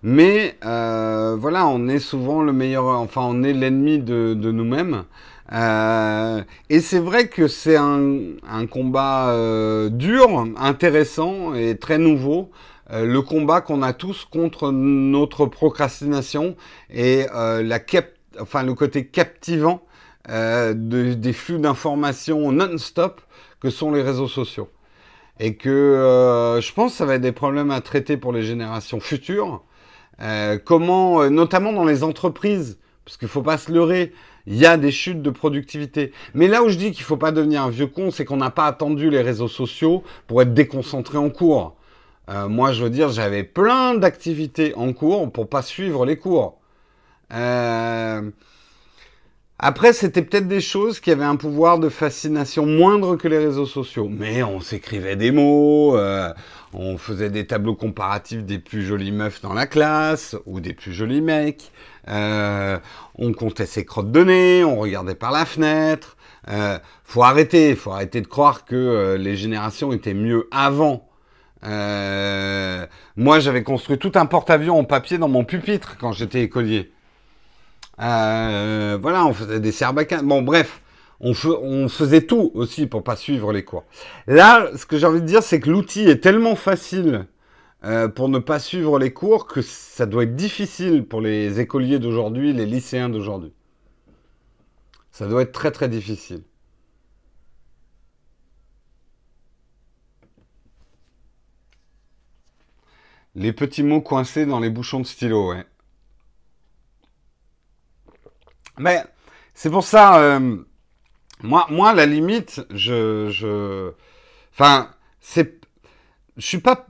Mais euh, voilà, on est souvent le meilleur, enfin on est l'ennemi de, nous-mêmes. Euh, et c'est vrai que c'est un, combat euh, dur, intéressant et très nouveau. le combat qu'on a tous contre notre procrastination et la enfin le côté captivant des flux d'informations non-stop que sont les réseaux sociaux. et que euh, je pense que ça va être des problèmes à traiter pour les générations futures. Euh, comment, euh, notamment dans les entreprises, parce qu'il faut pas se leurrer, il y a des chutes de productivité. Mais là où je dis qu'il faut pas devenir un vieux con, c'est qu'on n'a pas attendu les réseaux sociaux pour être déconcentré en cours. moi, je veux dire, j'avais plein d'activités en cours pour pas suivre les cours. Euh, après, c'était peut-être des choses qui avaient un pouvoir de fascination moindre que les réseaux sociaux. Mais on s'écrivait des mots, euh, on faisait des tableaux comparatifs des plus jolies meufs dans la classe ou des plus jolis mecs. Euh, on comptait ses crottes de nez, on regardait par la fenêtre. Euh, faut arrêter, faut arrêter de croire que euh, les générations étaient mieux avant. Euh, moi, j'avais construit tout un porte-avions en papier dans mon pupitre quand j'étais écolier. Euh, voilà, on faisait des serbacans. Bon, bref, on, faisait tout aussi pour pas suivre les cours. Là, ce que j'ai envie de dire, c'est que l'outil est tellement facile euh, pour ne pas suivre les cours que ça doit être difficile pour les écoliers d'aujourd'hui, les lycéens d'aujourd'hui. Ça doit être très très difficile. Les petits mots coincés dans les bouchons de stylo, ouais. Mais c'est pour ça, euh, moi, moi, la limite, je, je, enfin, c'est, je suis pas,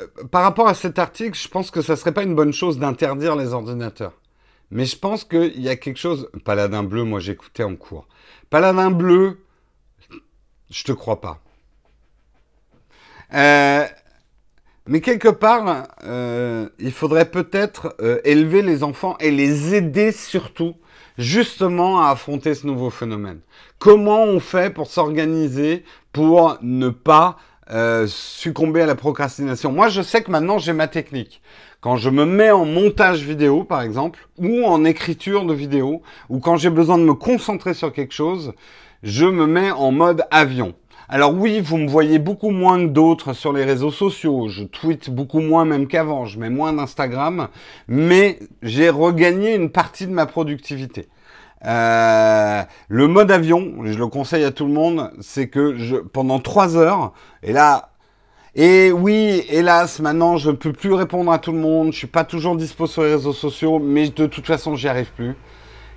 euh, par rapport à cet article, je pense que ça serait pas une bonne chose d'interdire les ordinateurs. Mais je pense qu'il y a quelque chose, Paladin bleu, moi j'écoutais en cours. Paladin bleu, je te crois pas. Euh, mais quelque part, il faudrait peut-être élever les enfants et les aider surtout justement à affronter ce nouveau phénomène. Comment on fait pour s'organiser pour ne pas euh, succomber à la procrastination? Moi, je sais que maintenant j'ai ma technique. Quand je me mets en montage vidéo, par exemple, ou en écriture de vidéo, ou quand j'ai besoin de me concentrer sur quelque chose, je me mets en mode avion. Alors oui, vous me voyez beaucoup moins que d'autres sur les réseaux sociaux. Je tweete beaucoup moins même qu'avant. Je mets moins d'Instagram, mais j'ai regagné une partie de ma productivité. Euh, le mode avion, je le conseille à tout le monde, c'est que je, pendant trois heures, et là, et oui, hélas, maintenant, je ne peux plus répondre à tout le monde. Je suis pas toujours dispo sur les réseaux sociaux, mais de toute façon, j'y arrive plus.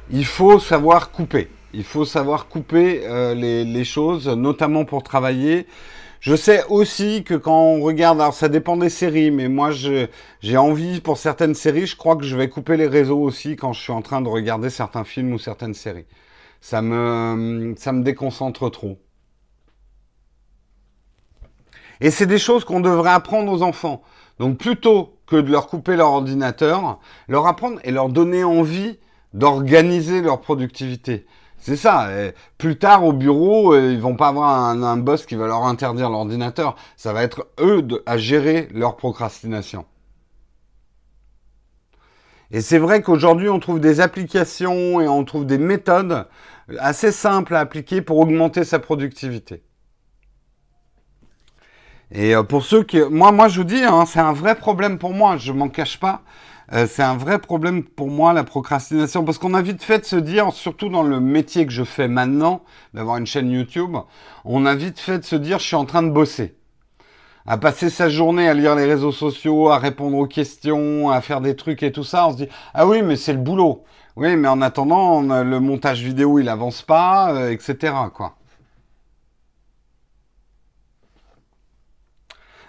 Il faut savoir couper. Il faut savoir couper euh, les, choses, notamment pour travailler. Je sais aussi que quand on regarde, alors ça dépend des séries, mais moi j'ai envie pour certaines séries, je crois que je vais couper les réseaux aussi quand je suis en train de regarder certains films ou certaines séries. Ça me, ça me déconcentre trop. Et c'est des choses qu'on devrait apprendre aux enfants. Donc plutôt que de leur couper leur ordinateur, leur apprendre et leur donner envie d'organiser leur productivité. C'est ça. plus tard au bureau, euh, ils vont pas avoir un, boss qui va leur interdire l'ordinateur. Ça va être eux à gérer leur procrastination. Et c'est vrai qu'aujourd'hui, on trouve des applications et on trouve des méthodes assez simples à appliquer pour augmenter sa productivité. Et euh, pour ceux qui, moi, moi, je vous dis, hein, c'est un vrai problème pour moi. Je m'en cache pas. Euh, c'est un vrai problème pour moi, la procrastination, parce qu'on a vite fait de se dire, surtout dans le métier que je fais maintenant, d'avoir une chaîne YouTube, on a vite fait de se dire, je suis en train de bosser. À passer sa journée à lire les réseaux sociaux, à répondre aux questions, à faire des trucs et tout ça, on se dit, ah oui, mais c'est le boulot. Oui, mais en attendant, le montage vidéo, il avance pas, euh, etc., quoi.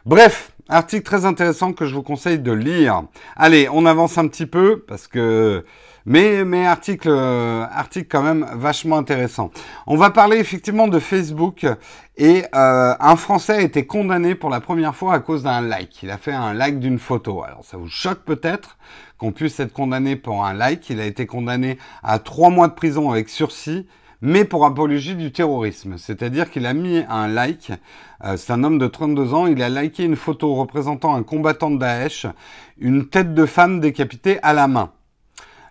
Bref, Article très intéressant que je vous conseille de lire. Allez, on avance un petit peu parce que mais mais article euh, article quand même vachement intéressant. On va parler effectivement de Facebook et euh, un Français a été condamné pour la première fois à cause d'un like. Il a fait un like d'une photo. Alors ça vous choque peut-être qu'on puisse être condamné pour un like. Il a été condamné à trois mois de prison avec sursis mais pour apologie du terrorisme. C'est-à-dire qu'il a mis un like, euh, c'est un homme de 32 ans, il a liké une photo représentant un combattant de Daesh, une tête de femme décapitée à la main.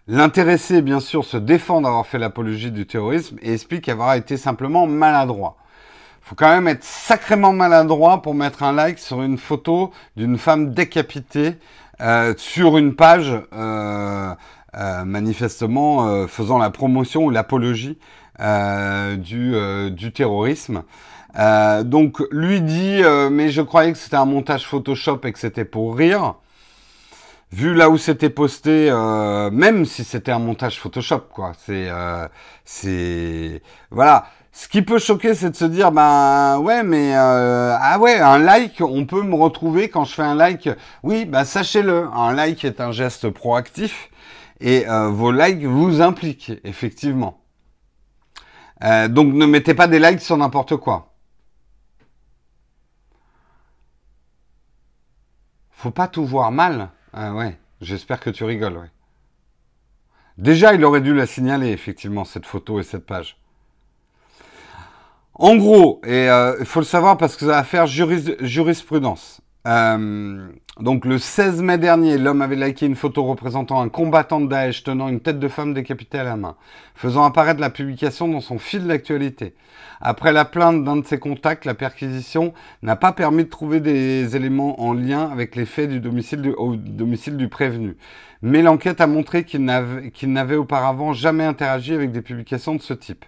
L'intéressé, bien sûr, se défend d'avoir fait l'apologie du terrorisme et explique avoir été simplement maladroit. Faut quand même être sacrément maladroit pour mettre un like sur une photo d'une femme décapitée euh, sur une page euh, manifestement faisant la promotion ou l'apologie du, du terrorisme. donc lui dit, mais je croyais que c'était un montage Photoshop et que c'était pour rire vu là où c'était posté, euh, même si c'était un montage Photoshop, quoi. C'est, euh, c'est, voilà. Ce qui peut choquer, c'est de se dire, ben ouais, mais euh, ah ouais, un like, on peut me retrouver quand je fais un like. Oui, ben sachez-le, un like est un geste proactif et vos likes vous impliquent effectivement. Donc ne mettez pas des likes sur n'importe quoi. Faut pas tout voir mal. Ah ouais, j'espère que tu rigoles, ouais. Déjà, il aurait dû la signaler, effectivement, cette photo et cette page. En gros, et euh, il faut le savoir parce que ça va faire jurisprudence. Euh, donc le 16 mai dernier, l'homme avait liké une photo représentant un combattant de Daesh tenant une tête de femme décapitée à la main, faisant apparaître la publication dans son fil d'actualité. Après la plainte d'un de ses contacts, la perquisition n'a pas permis de trouver des éléments en lien avec les faits du domicile du, domicile du prévenu. Mais l'enquête a montré qu'il n'avait auparavant jamais interagi avec des publications de ce type.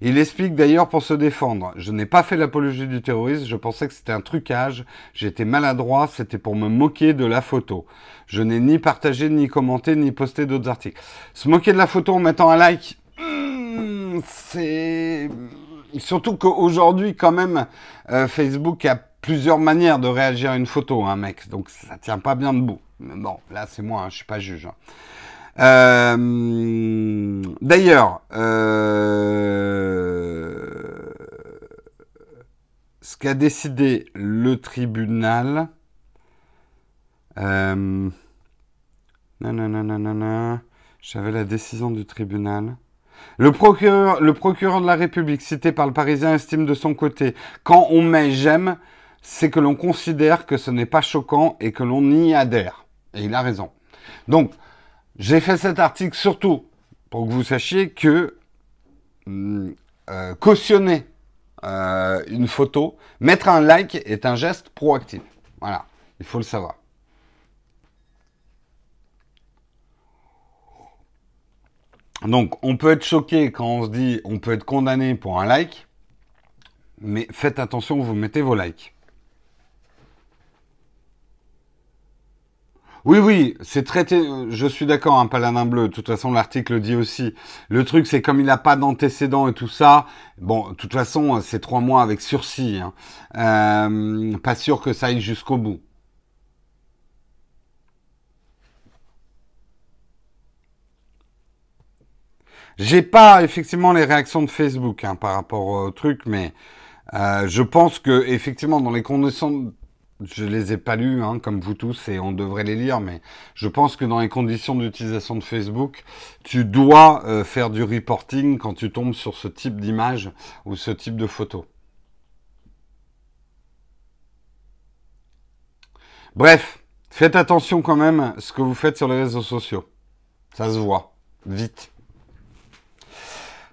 Il explique d'ailleurs pour se défendre. Je n'ai pas fait l'apologie du terrorisme, je pensais que c'était un trucage, j'étais maladroit, c'était pour me moquer de la photo. Je n'ai ni partagé, ni commenté, ni posté d'autres articles. Se moquer de la photo en mettant un like, hmm, c'est... Surtout qu'aujourd'hui, quand même, euh, Facebook a plusieurs manières de réagir à une photo, un hein, mec. Donc ça tient pas bien debout. bon, là c'est moi, hein, je suis pas juge. Hein. Euh, d'ailleurs, euh, ce qu'a décidé le tribunal, euh, j'avais la décision du tribunal. Le procureur, le procureur de la République, cité par le Parisien, estime de son côté, quand on met j'aime, c'est que l'on considère que ce n'est pas choquant et que l'on y adhère. Et il a raison. Donc, j'ai fait cet article surtout pour que vous sachiez que euh, cautionner euh, une photo, mettre un like est un geste proactif. Voilà, il faut le savoir. Donc, on peut être choqué quand on se dit on peut être condamné pour un like, mais faites attention, vous mettez vos likes. Oui, oui, c'est traité. Je suis d'accord, un hein, paladin bleu. De toute façon, l'article dit aussi. Le truc, c'est comme il n'a pas d'antécédent et tout ça. Bon, de toute façon, c'est trois mois avec sursis. Hein. Euh, pas sûr que ça aille jusqu'au bout. J'ai pas effectivement les réactions de Facebook hein, par rapport au truc, mais euh, je pense que effectivement dans les conditions je les ai pas lus, hein, comme vous tous, et on devrait les lire, mais je pense que dans les conditions d'utilisation de Facebook, tu dois euh, faire du reporting quand tu tombes sur ce type d'image ou ce type de photo. Bref, faites attention quand même à ce que vous faites sur les réseaux sociaux. Ça se voit. Vite.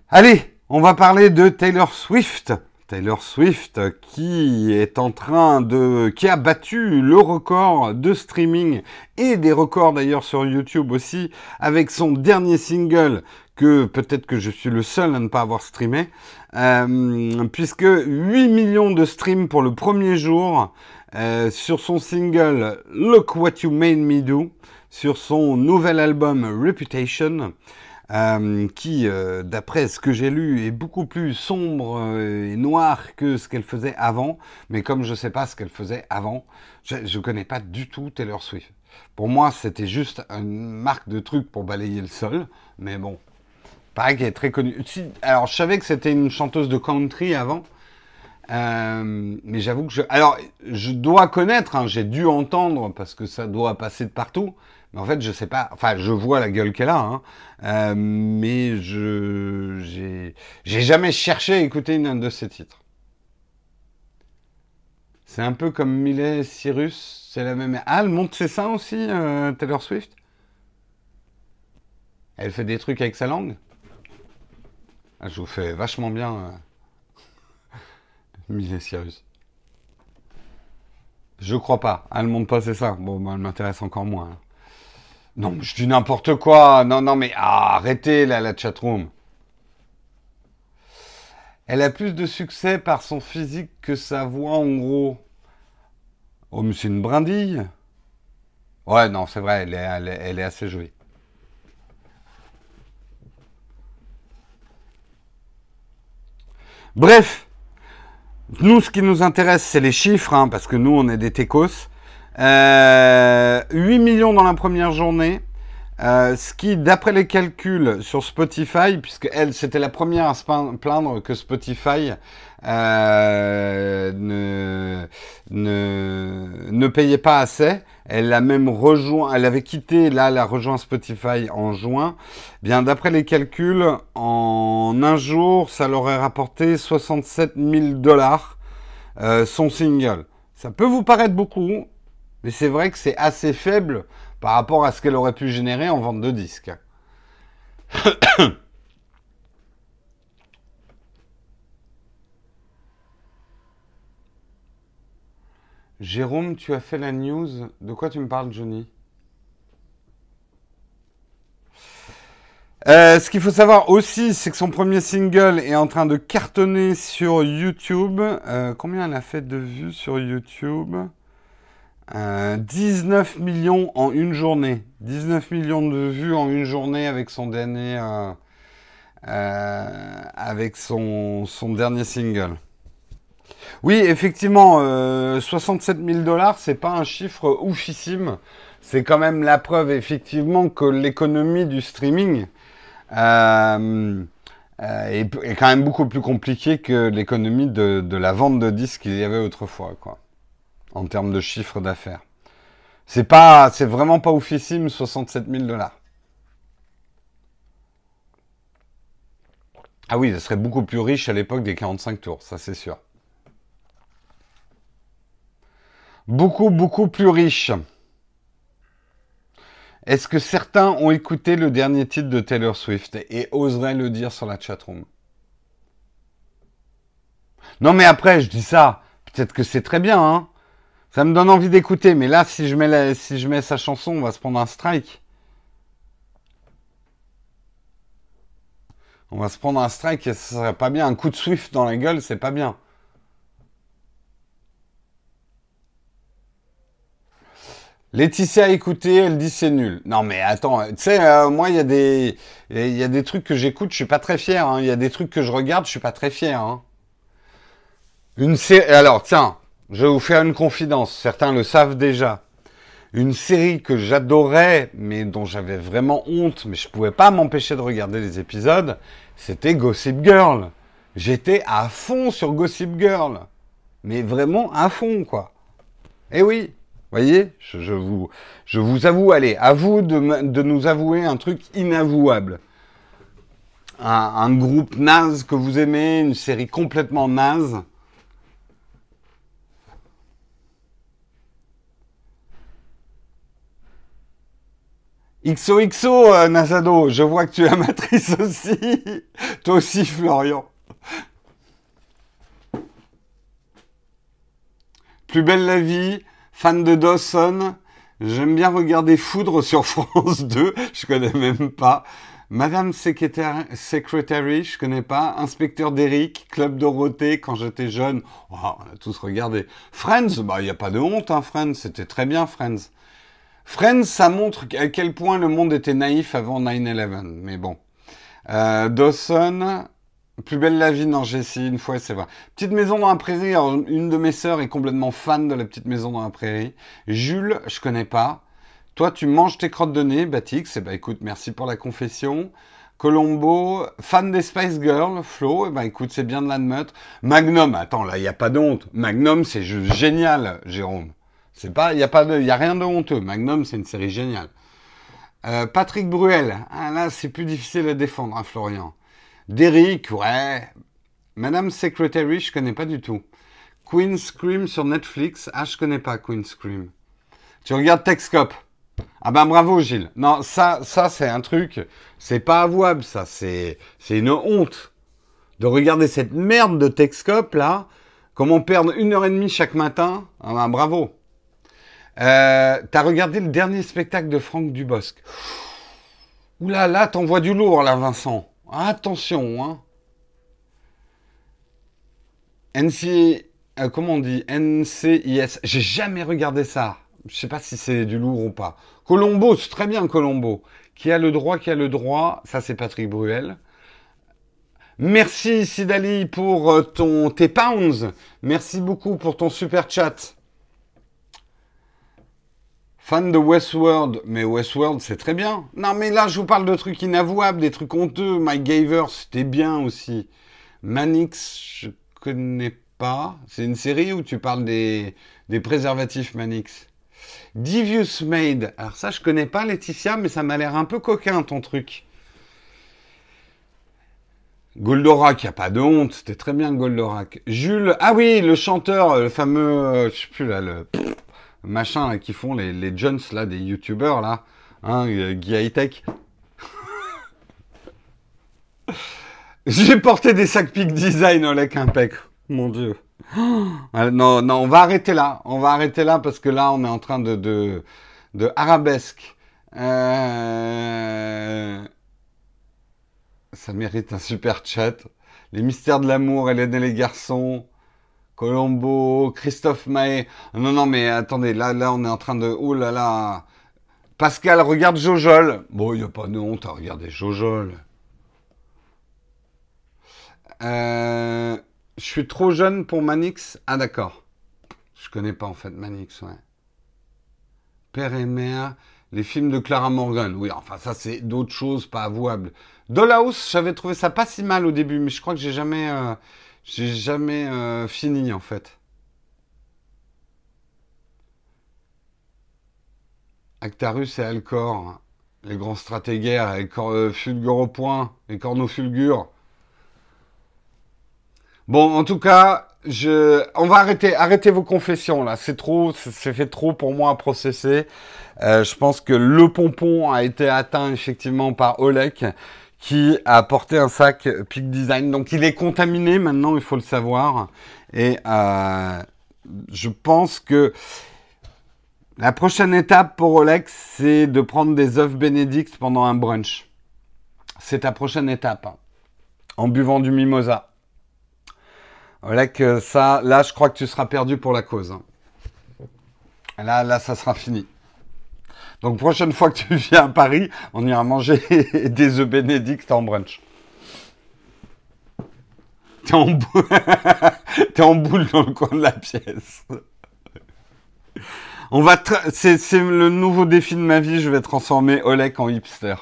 Allez, on va parler de Taylor Swift. Taylor Swift qui est en train de qui a battu le record de streaming et des records d'ailleurs sur YouTube aussi avec son dernier single que peut-être que je suis le seul à ne pas avoir streamé. Euh, puisque 8 millions de streams pour le premier jour euh, sur son single Look What You Made Me Do sur son nouvel album Reputation euh, qui, euh, d'après ce que j'ai lu, est beaucoup plus sombre euh, et noir que ce qu'elle faisait avant. Mais comme je ne sais pas ce qu'elle faisait avant, je ne connais pas du tout Taylor Swift. Pour moi, c'était juste une marque de truc pour balayer le sol. Mais bon, pareil qu'elle est très connue. alors, je savais que c'était une chanteuse de country avant. mais j'avoue que je... Alors, je dois connaître, hein, j'ai dû entendre, parce que ça doit passer de partout, en fait, je sais pas. Enfin, je vois la gueule qu'elle a, hein, euh, mais je j'ai jamais cherché à écouter une de ses titres. C'est un peu comme Miley Cyrus, c'est la même. Ah, elle monte ses seins aussi, euh, Taylor Swift? Elle fait des trucs avec sa langue? Ah, je vous fais vachement bien, euh... Miley Cyrus. Je crois pas. Elle monte pas ses seins. Bon, ben, elle m'intéresse encore moins. Hein. Non, je dis n'importe quoi. Non, non, mais arrêtez là, la chatroom. Elle a plus de succès par son physique que sa voix, en gros. Oh, mais c'est une brindille. Ouais, non, c'est vrai, elle est, elle est assez jolie. Bref, nous, ce qui nous intéresse, c'est les chiffres, hein, parce que nous, on est des techos. Euh, 8 millions dans la première journée. Euh, ce qui, d'après les calculs sur Spotify, puisque elle, c'était la première à se plaindre que Spotify euh, ne, ne, payait pas assez. Elle a même rejoint, elle avait quitté, là, elle a rejoint Spotify en juin. Bien, d'après les calculs, en un jour, ça leur aurait rapporté 67 000 dollars euh, son single. Ça peut vous paraître beaucoup, mais c'est vrai que c'est assez faible par rapport à ce qu'elle aurait pu générer en vente de disques. Jérôme, tu as fait la news. De quoi tu me parles, Johnny? Euh, ce qu'il faut savoir aussi, c'est que son premier single est en train de cartonner sur YouTube. Euh, combien elle a fait de vues sur YouTube? 19 euh, millions en une journée. 19 millions de vues en une journée avec son dernier, euh, euh, avec son, son, dernier single. Oui, effectivement, 67 000 dollars, c'est pas un chiffre oufissime. C'est quand même la preuve, effectivement, que l'économie du streaming est, est, quand même beaucoup plus compliquée que l'économie de, de la vente de disques qu'il y avait autrefois, quoi en termes de chiffre d'affaires. C'est pas, c'est vraiment pas oufissime, 67 000 dollars. Ah oui, ça serait beaucoup plus riche à l'époque des 45 tours, ça c'est sûr. Beaucoup, beaucoup plus riche. Est-ce que certains ont écouté le dernier titre de Taylor Swift et oseraient le dire sur la chatroom? Non mais après, je dis ça, peut-être que c'est très bien, hein ça me donne envie d'écouter, mais là, si je, mets si je mets sa chanson, on va se prendre un strike. On va se prendre un strike et ça serait pas bien. Un coup de Swift dans la gueule, c'est pas bien. Laetitia a écouté, elle dit c'est nul. Non mais attends, tu sais, euh, moi il y a des, y a des trucs que j'écoute, je suis pas très fier. Hein. Il y a des trucs que je regarde, je suis pas très fier. Hein. Une série, alors tiens, je vais vous faire une confidence, certains le savent déjà. Une série que j'adorais, mais dont j'avais vraiment honte, mais je pouvais pas m'empêcher de regarder les épisodes, c'était Gossip Girl. J'étais à fond sur Gossip Girl. Mais vraiment à fond, quoi. Eh oui, voyez, je, vous, avoue, allez, à vous de, de nous avouer un truc inavouable. Un, un groupe naze que vous aimez, une série complètement naze. XOXO, euh, Nazado, je vois que tu es amatrice aussi. Toi aussi, Florian. Plus belle la vie, fan de Dawson. J'aime bien regarder Foudre sur France 2, je connais même pas. Madame Secretary, Secretary je connais pas. Inspecteur d'Eric, Club Dorothée, quand j'étais jeune. Oh, on a tous regardé. Friends, bah, il n'y a pas de honte, hein, Friends. C'était très bien, Friends. Friends, ça montre à quel point le monde était naïf avant 9-11. Mais bon. Euh, Dawson, plus belle la vie, non, Jessie, une fois, c'est vrai. Petite maison dans la prairie, une de mes sœurs est complètement fan de la petite maison dans la prairie. Jules, je connais pas. Toi, tu manges tes crottes de nez, Batix, eh ben écoute, merci pour la confession. Colombo, fan des Spice Girls, Flo, eh ben écoute, c'est bien de la meute. Magnum, attends, là, il n'y a pas de honte. Magnum, c'est génial, Jérôme. C'est pas, il y a pas de, y a rien de honteux. Magnum, c'est une série géniale. Euh, Patrick Bruel, ah, là, c'est plus difficile à défendre, hein, Florian. Derrick, ouais. Madame Secretary, je connais pas du tout. Queen Scream sur Netflix, ah, je connais pas Queen Scream. Tu regardes Texcop. Ah ben bravo Gilles. Non, ça, ça c'est un truc, c'est pas avouable, ça, c'est, c'est une honte de regarder cette merde de Texcop là. Comment perdre une heure et demie chaque matin Ah ben bravo. Euh, T'as regardé le dernier spectacle de Franck Dubosc. Oula, là, t'envoies du lourd, là, Vincent. Attention, hein. NC, euh, comment on dit? NCIS. J'ai jamais regardé ça. Je sais pas si c'est du lourd ou pas. Colombo, c'est très bien Colombo. Qui a le droit, qui a le droit. Ça, c'est Patrick Bruel. Merci Sidali pour euh, ton tes pounds. Merci beaucoup pour ton super chat. Fan de Westworld, mais Westworld c'est très bien. Non mais là je vous parle de trucs inavouables, des trucs honteux. Mike Gaver c'était bien aussi. Manix je connais pas. C'est une série où tu parles des, préservatifs Manix. Devious Made. Alors ça je connais pas Laetitia mais ça m'a l'air un peu coquin ton truc. Goldorak, n'y a pas de honte, c'était très bien Goldorak. Jules, ah oui, le chanteur, le fameux, euh, je sais plus là, le machin qui font les, les Jones là, des youtubeurs là, hein, euh, Guy. J'ai porté des sacs Peak Design Olek Impec, mon dieu. Ah, non, non, on va arrêter là, on va arrêter là parce que là on est en train de, de, de arabesque. Euh ça mérite un super chat. Les mystères de l'amour, Hélène et les garçons, Colombo, Christophe Maé. Non, non, mais attendez, là, là, on est en train de. Oh là là. Pascal, regarde Jojol. Bon, il n'y a pas de honte à regarder Jojol. Euh, je suis trop jeune pour Manix. Ah, d'accord. Je connais pas en fait Manix, ouais. Père et mère, les films de Clara Morgan. Oui, enfin, ça, c'est d'autres choses pas avouables. Dollhouse, j'avais trouvé ça pas si mal au début, mais je crois que j'ai jamais, euh, j'ai jamais euh, fini en fait. Actarus et Alcor, les grands stratégaires, avec euh, Fulgur au point, et Corno Fulgur. Bon, en tout cas, on va arrêter, vos confessions là. C'est trop, c'est fait trop pour moi à processer. je pense que le pompon a été atteint effectivement par Olek qui a porté un sac Peak Design. Donc il est contaminé maintenant, il faut le savoir. Et euh, je pense que la prochaine étape pour Rolex, c'est de prendre des œufs Benedict pendant un brunch. C'est ta prochaine étape. Hein. en buvant du mimosa. Rolex, ça, là, je crois que tu seras perdu pour la cause. Hein. Là, là, ça sera fini. Donc, prochaine fois que tu viens à Paris, on ira manger des œufs bénédicts en brunch. T'es en, boule dans le coin de la pièce. On va c'est, le nouveau défi de ma vie, je vais transformer Olek en hipster.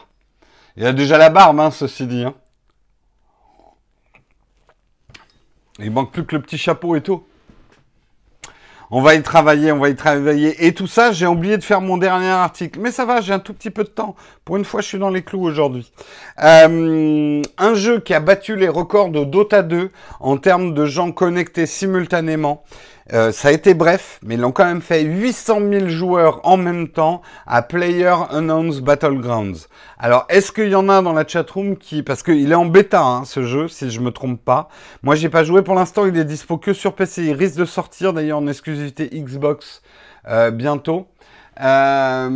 Il a déjà la barbe, hein, ceci dit. Hein. Il manque plus que le petit chapeau et tout. On va y travailler, on va y travailler. Et tout ça, j'ai oublié de faire mon dernier article. Mais ça va, j'ai un tout petit peu de temps. Pour une fois, je suis dans les clous aujourd'hui. Euh, un jeu qui a battu les records de Dota 2 en termes de gens connectés simultanément. Euh, ça a été bref, mais ils l'ont quand même fait 800 000 joueurs en même temps à Player Unknown's Battlegrounds. Alors, est-ce qu'il y en a dans la chatroom qui... Parce qu'il est en bêta, hein, ce jeu, si je me trompe pas. Moi, j'ai pas joué pour l'instant, il est dispo que sur PC. Il risque de sortir d'ailleurs en exclusivité Xbox euh, bientôt. Euh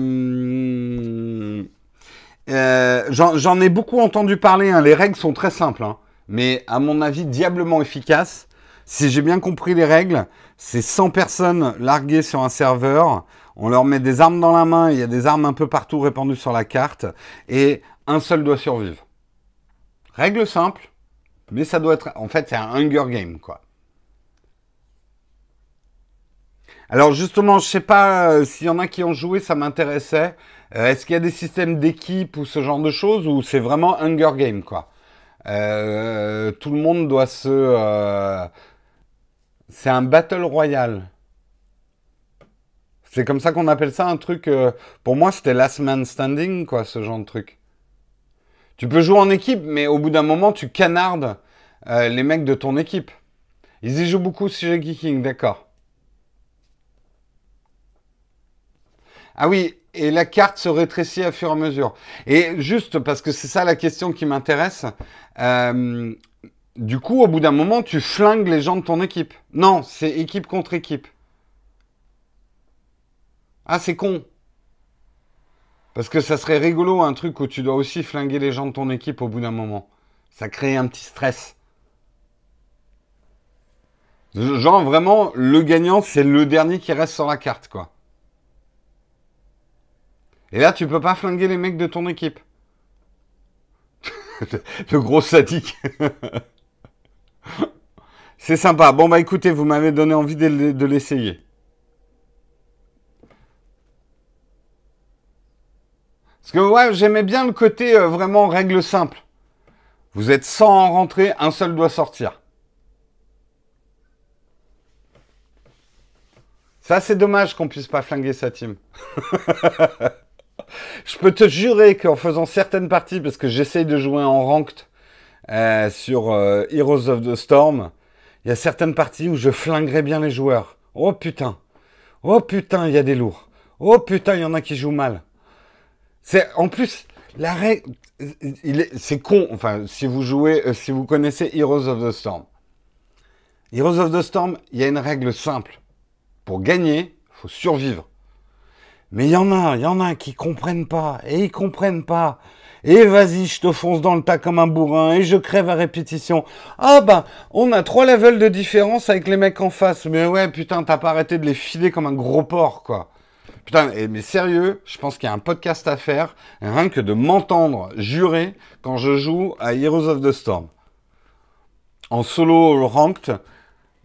j'en ai beaucoup entendu parler, hein. les règles sont très simples, hein. mais à mon avis diablement efficaces. Si j'ai bien compris les règles, c'est 100 personnes larguées sur un serveur. On leur met des armes dans la main. Il y a des armes un peu partout répandues sur la carte. Et un seul doit survivre. Règle simple. Mais ça doit être... En fait, c'est un Hunger Game, quoi. Alors justement, je sais pas euh, s'il y en a qui ont joué, ça m'intéressait. Euh, est-ce qu'il y a des systèmes d'équipe ou ce genre de choses ou c'est vraiment Hunger Game quoi? Euh, Tout le monde doit se c'est un battle royal. C'est comme ça qu'on appelle ça un truc. Euh, pour moi, c'était last man standing, quoi, ce genre de truc. Tu peux jouer en équipe, mais au bout d'un moment, tu canardes euh, les mecs de ton équipe. Ils y jouent beaucoup sur Geeking, d'accord. Ah oui, et la carte se rétrécit à fur et à mesure. Et juste parce que c'est ça la question qui m'intéresse, euh, du coup, au bout d'un moment, tu flingues les gens de ton équipe. Non, c'est équipe contre équipe. Ah, c'est con. Parce que ça serait rigolo un truc où tu dois aussi flinguer les gens de ton équipe au bout d'un moment. Ça crée un petit stress. Genre vraiment, le gagnant, c'est le dernier qui reste sur la carte, quoi. Et là, tu peux pas flinguer les mecs de ton équipe. le gros sadique. c'est sympa. Bon, bah écoutez, vous m'avez donné envie de l'essayer. Parce que ouais, j'aimais bien le côté euh, vraiment règle simple. Vous êtes 100 en rentrée, un seul doit sortir. Ça, c'est dommage qu'on puisse pas flinguer sa team. je peux te jurer qu'en faisant certaines parties, parce que j'essaye de jouer en ranked euh, sur euh, Heroes of the Storm, il y a certaines parties où je flinguerais bien les joueurs. Oh putain. Oh putain, il y a des lourds. Oh putain, il y en a qui jouent mal. C'est en plus la règle. C'est con. Enfin, si vous jouez, euh, si vous connaissez Heroes of the Storm. Heroes of the Storm, il y a une règle simple. Pour gagner, faut survivre. Mais il y en a, il y en a qui comprennent pas, et ils comprennent pas. Et vas-y, je te fonce dans le tas comme un bourrin, et je crève à répétition. Ah bah, on a trois levels de différence avec les mecs en face. Mais ouais, putain, t'as pas arrêté de les filer comme un gros porc, quoi. Putain, mais sérieux, je pense qu'il y a un podcast à faire, rien que de m'entendre jurer quand je joue à Heroes of the Storm. En solo ranked,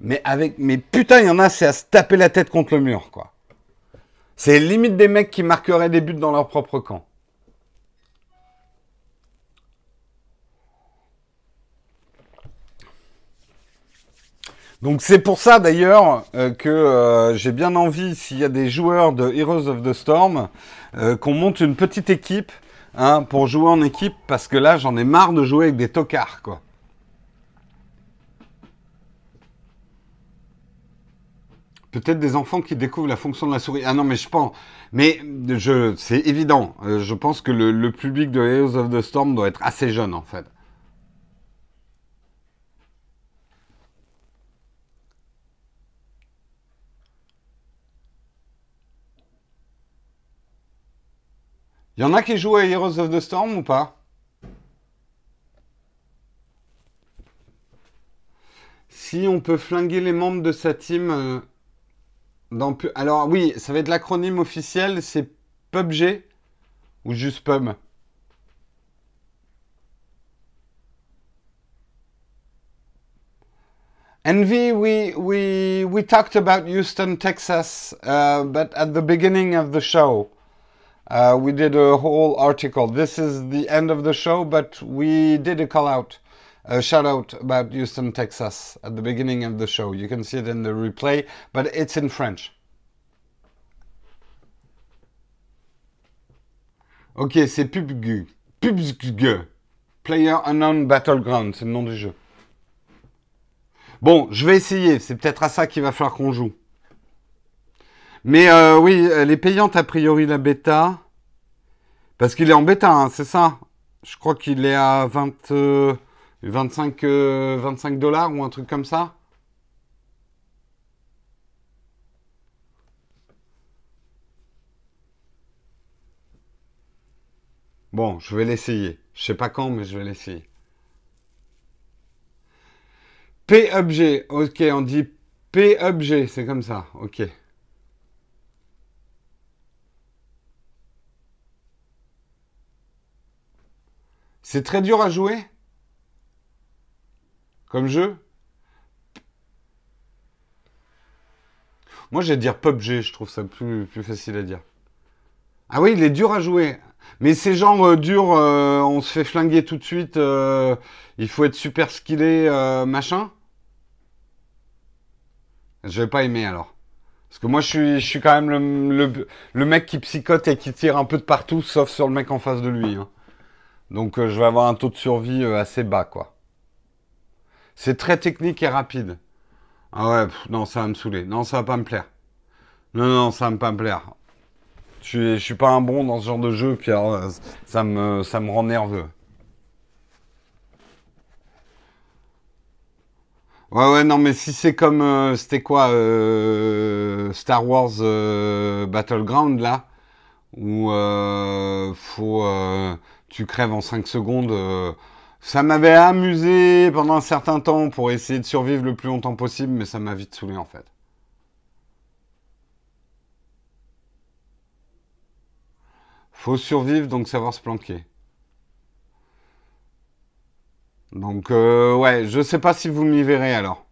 mais avec, mais putain, il y en a, c'est à se taper la tête contre le mur, quoi. C'est limite des mecs qui marqueraient des buts dans leur propre camp. Donc c'est pour ça d'ailleurs euh, que euh, j'ai bien envie, s'il y a des joueurs de Heroes of the Storm, euh, qu'on monte une petite équipe hein, pour jouer en équipe, parce que là j'en ai marre de jouer avec des tocards, quoi. Peut-être des enfants qui découvrent la fonction de la souris. Ah non, mais je pense. Mais je, c'est évident. Je pense que le, public de Heroes of the Storm doit être assez jeune en fait. Il y en a qui jouent à Heroes of the Storm ou pas? Si on peut flinguer les membres de sa team. Euh, alors oui, ça va être l'acronyme officiel, c'est PUBG ou juste PUB Envy, we we we talked about Houston, Texas, uh, but at the beginning of the show, uh, we did a whole article. This is the end of the show, but we did a call out, a shout out about Houston, Texas at the beginning of the show. You can see it in the replay, but it's in French. Ok, c'est PUBG. PUBG. Player Unknown Battleground, c'est le nom du jeu. Bon, je vais essayer. C'est peut-être à ça qu'il va falloir qu'on joue. Mais euh, oui, elle est payante a priori la bêta. Parce qu'il est en bêta, hein, c'est ça. Je crois qu'il est à 20, 25, 25 dollars ou un truc comme ça. Bon, je vais l'essayer. Je sais pas quand, mais je vais l'essayer. P-objet. Ok, on dit P-objet. C'est comme ça. Ok. C'est très dur à jouer Comme jeu Moi, je vais dire PUBG. Je trouve ça plus, facile à dire. Ah oui, il est dur à jouer. Mais ces gens euh, durs, euh, on se fait flinguer tout de suite, euh, il faut être super skillé, machin. Je vais pas aimer alors. Parce que moi je suis, je suis quand même le, le, mec qui psychote et qui tire un peu de partout, sauf sur le mec en face de lui. Hein. Donc je vais avoir un taux de survie assez bas, quoi. C'est très technique et rapide. Ah ouais, non, ça va me saouler. Non, ça va pas me plaire. Non, non, ça va pas me plaire. Je suis, suis pas un bon dans ce genre de jeu, puis ça me, ça me rend nerveux. Ouais, ouais, non, mais si c'est comme, euh, c'était quoi, euh, Star Wars euh, Battleground, là, où faut, tu crèves en 5 secondes, Ça m'avait amusé pendant un certain temps pour essayer de survivre le plus longtemps possible, mais ça m'a vite saoulé en fait. Faut survivre, donc savoir se planquer. Donc euh, ouais, je sais pas si vous m'y verrez alors.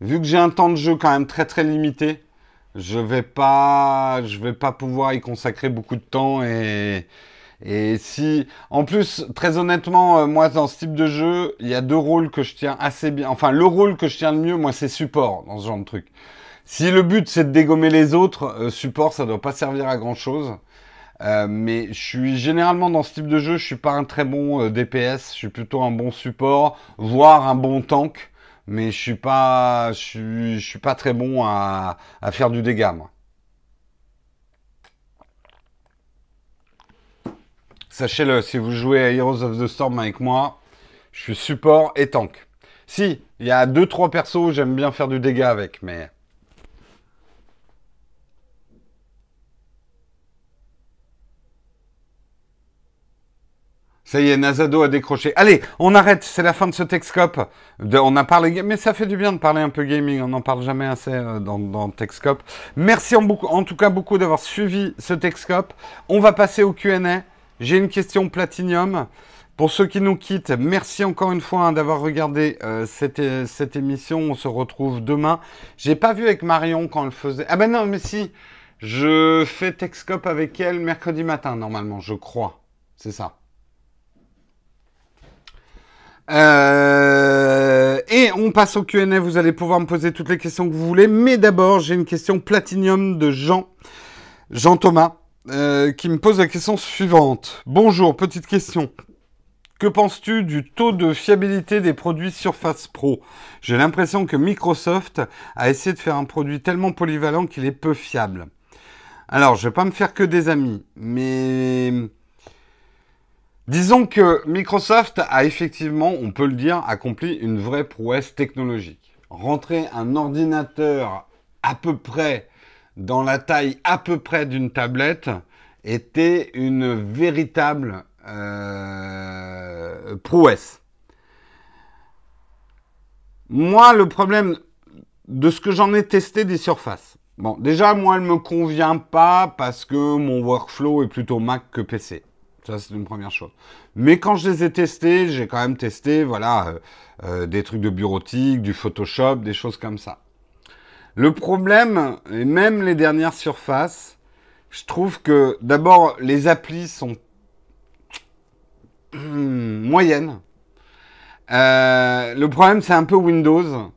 Vu que j'ai un temps de jeu quand même très très limité, je vais pas, je vais pas pouvoir y consacrer beaucoup de temps et et si, en plus, très honnêtement, euh, moi dans ce type de jeu, il y a deux rôles que je tiens assez bien. Enfin, le rôle que je tiens le mieux, moi, c'est support dans ce genre de truc. Si le but c'est de dégommer les autres, euh, support, ça doit pas servir à grand chose. Euh, mais je suis généralement dans ce type de jeu, je suis pas un très bon DPS, je suis plutôt un bon support, voire un bon tank, mais je suis pas, je suis, je suis pas très bon à, à faire du dégât, moi. Sachez-le, si vous jouez à Heroes of the Storm avec moi, je suis support et tank. Si, il y a 2-3 persos, j'aime bien faire du dégât avec, mais... Ça y est, Nazado a décroché. Allez, on arrête, c'est la fin de ce Texcope. on a parlé, mais ça fait du bien de parler un peu gaming, on n'en parle jamais assez euh, dans, dans Texcope. Merci en, en tout cas beaucoup d'avoir suivi ce Texcope. On va passer au Q&A. J'ai une question Platinium. Pour ceux qui nous quittent, merci encore une fois hein, d'avoir regardé euh, cette, cette, émission. On se retrouve demain. J'ai pas vu avec Marion quand elle faisait. Ah ben non, mais si. Je fais Texcope avec elle mercredi matin, normalement, je crois. C'est ça. Euh, et on passe au Q&A. Vous allez pouvoir me poser toutes les questions que vous voulez. Mais d'abord, j'ai une question Platinium de Jean. Jean Thomas. Euh, qui me pose la question suivante. Bonjour, petite question. Que penses-tu du taux de fiabilité des produits Surface Pro? J'ai l'impression que Microsoft a essayé de faire un produit tellement polyvalent qu'il est peu fiable. Alors, je vais pas me faire que des amis, mais disons que Microsoft a effectivement, on peut le dire, accompli une vraie prouesse technologique. Rentrer un ordinateur à peu près dans la taille à peu près d'une tablette était une véritable euh, prouesse. Moi, le problème de ce que j'en ai testé des surfaces. Bon, déjà, moi, elle me convient pas parce que mon workflow est plutôt Mac que PC. Ça, c'est une première chose. Mais quand je les ai testés, j'ai quand même testé, voilà, euh, euh, des trucs de bureautique, du Photoshop, des choses comme ça. Le problème, et même les dernières surfaces, je trouve que d'abord les applis sont moyennes. Euh, le problème, c'est un peu Windows.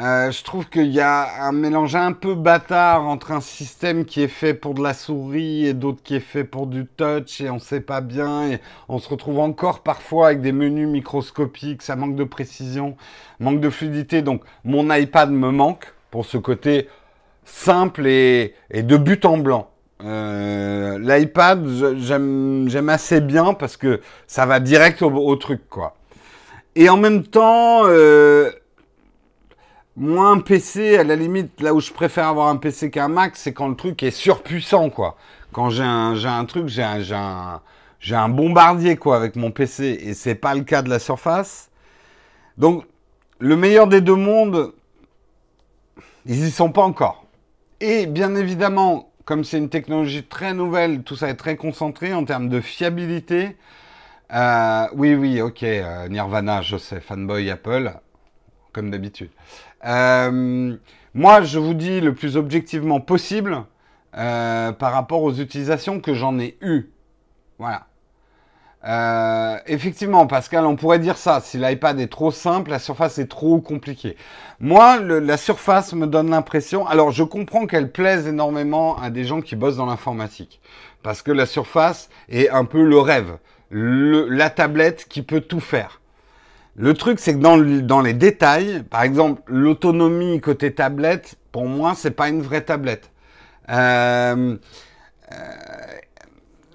Euh, je trouve qu'il y a un mélange un peu bâtard entre un système qui est fait pour de la souris et d'autres qui est fait pour du touch et on sait pas bien on se retrouve encore parfois avec des menus microscopiques, ça manque de précision, manque de fluidité. Donc mon iPad me manque pour ce côté simple et, de but en blanc. Euh, L'iPad, j'aime assez bien parce que ça va direct au, truc, quoi. Et en même temps, euh, moi, un PC, à la limite, là où je préfère avoir un PC qu'un Mac, c'est quand le truc est surpuissant, quoi. Quand j'ai un, truc, j'ai un, un, un bombardier, quoi, avec mon PC, et c'est pas le cas de la Surface. Donc, le meilleur des deux mondes, ils y sont pas encore. Et bien évidemment, comme c'est une technologie très nouvelle, tout ça est très concentré en termes de fiabilité. Euh, oui, oui, ok, euh, Nirvana, je sais, fanboy Apple, comme d'habitude. Euh, moi, je vous dis le plus objectivement possible par rapport aux utilisations que j'en ai eues. Voilà. Euh, effectivement, Pascal, on pourrait dire ça. Si l'iPad est trop simple, la surface est trop compliquée. Moi, la surface me donne l'impression. Alors, je comprends qu'elle plaise énormément à des gens qui bossent dans l'informatique, parce que la surface est un peu le rêve, la tablette qui peut tout faire. Le truc, c'est que dans, les détails, par exemple, l'autonomie côté tablette, pour moi, c'est pas une vraie tablette. Euh, euh,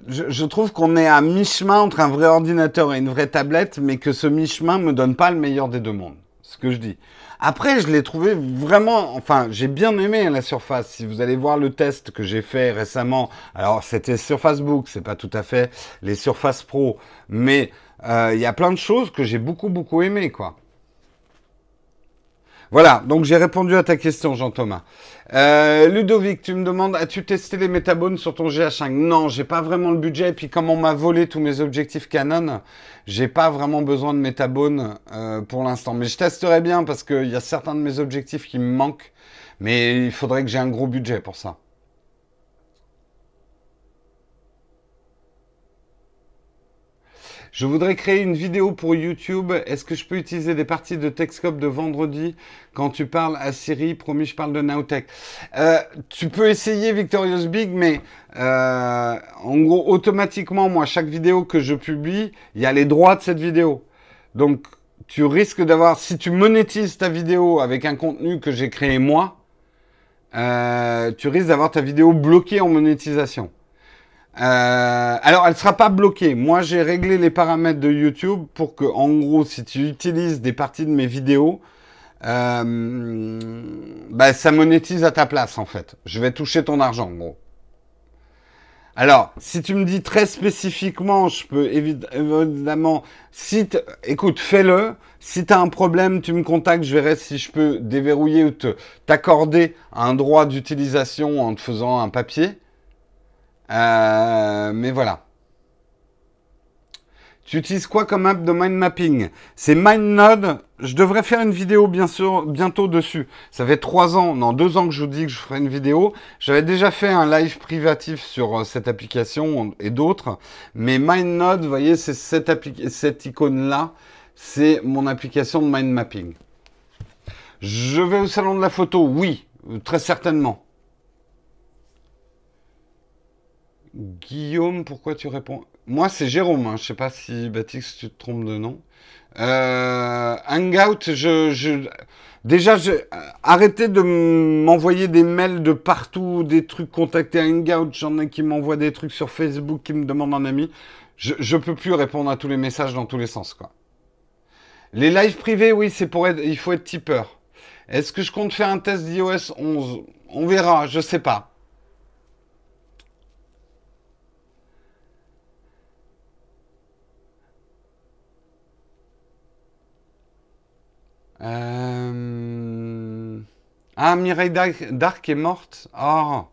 je, trouve qu'on est à mi-chemin entre un vrai ordinateur et une vraie tablette, mais que ce mi-chemin me donne pas le meilleur des deux mondes. Ce que je dis. Après, je l'ai trouvé vraiment, enfin, j'ai bien aimé la Surface. Si vous allez voir le test que j'ai fait récemment, alors c'était Surface Book, c'est pas tout à fait les Surface Pro, mais Euh, il y a plein de choses que j'ai beaucoup, beaucoup aimé, quoi. Voilà, donc j'ai répondu à ta question, Jean-Thomas. Euh, Ludovic, tu me demandes, as-tu testé les métabones sur ton GH5 Non, j'ai pas vraiment le budget. Et puis comme on m'a volé tous mes objectifs Canon, j'ai pas vraiment besoin de métabones euh, pour l'instant. Mais je testerai bien parce qu'il y a certains de mes objectifs qui me manquent. Mais il faudrait que j'ai un gros budget pour ça. Je voudrais créer une vidéo pour YouTube. Est-ce que je peux utiliser des parties de Texcope de vendredi quand tu parles à Siri? Promis, je parle de Nowtech. Euh, tu peux essayer Victorious Big, mais euh, en gros, automatiquement, moi, chaque vidéo que je publie, il y a les droits de cette vidéo. Donc, tu risques d'avoir, si tu monétises ta vidéo avec un contenu que j'ai créé moi, euh, tu risques d'avoir ta vidéo bloquée en monétisation. Euh, alors, elle sera pas bloquée. Moi, j'ai réglé les paramètres de YouTube pour que, en gros, si tu utilises des parties de mes vidéos, euh, bah, ça monétise à ta place, en fait. Je vais toucher ton argent, en gros. Alors, si tu me dis très spécifiquement, je peux évidemment, si écoute, fais-le. Si tu as un problème, tu me contactes, je verrai si je peux déverrouiller ou t'accorder un droit d'utilisation en te faisant un papier. Euh, mais voilà. Tu utilises quoi comme app de mind mapping? C'est MindNode. Je devrais faire une vidéo bien sûr bientôt dessus. Ça fait trois ans, non deux ans que je vous dis que je ferai une vidéo. J'avais déjà fait un live privatif sur euh, cette application et d'autres. Mais MindNode, vous voyez, c'est cette, cette icône-là. C'est mon application de mind mapping. Je vais au salon de la photo, oui, très certainement. Guillaume, pourquoi tu réponds? Moi, c'est Jérôme. Hein. Je sais pas si Baptiste, tu te trompes de nom. Euh, Hangout, je, déjà, je, arrêtez de m'envoyer des mails de partout, des trucs contactés à Hangout. J'en ai qui m'envoient des trucs sur Facebook, qui me demandent un ami. Je, je peux plus répondre à tous les messages dans tous les sens. Les lives privés, oui, c'est pour être, il faut être tipeur. Est-ce que je compte faire un test d'iOS 11 On verra, je sais pas. Euh... Ah, Mireille Dark est morte. Ah.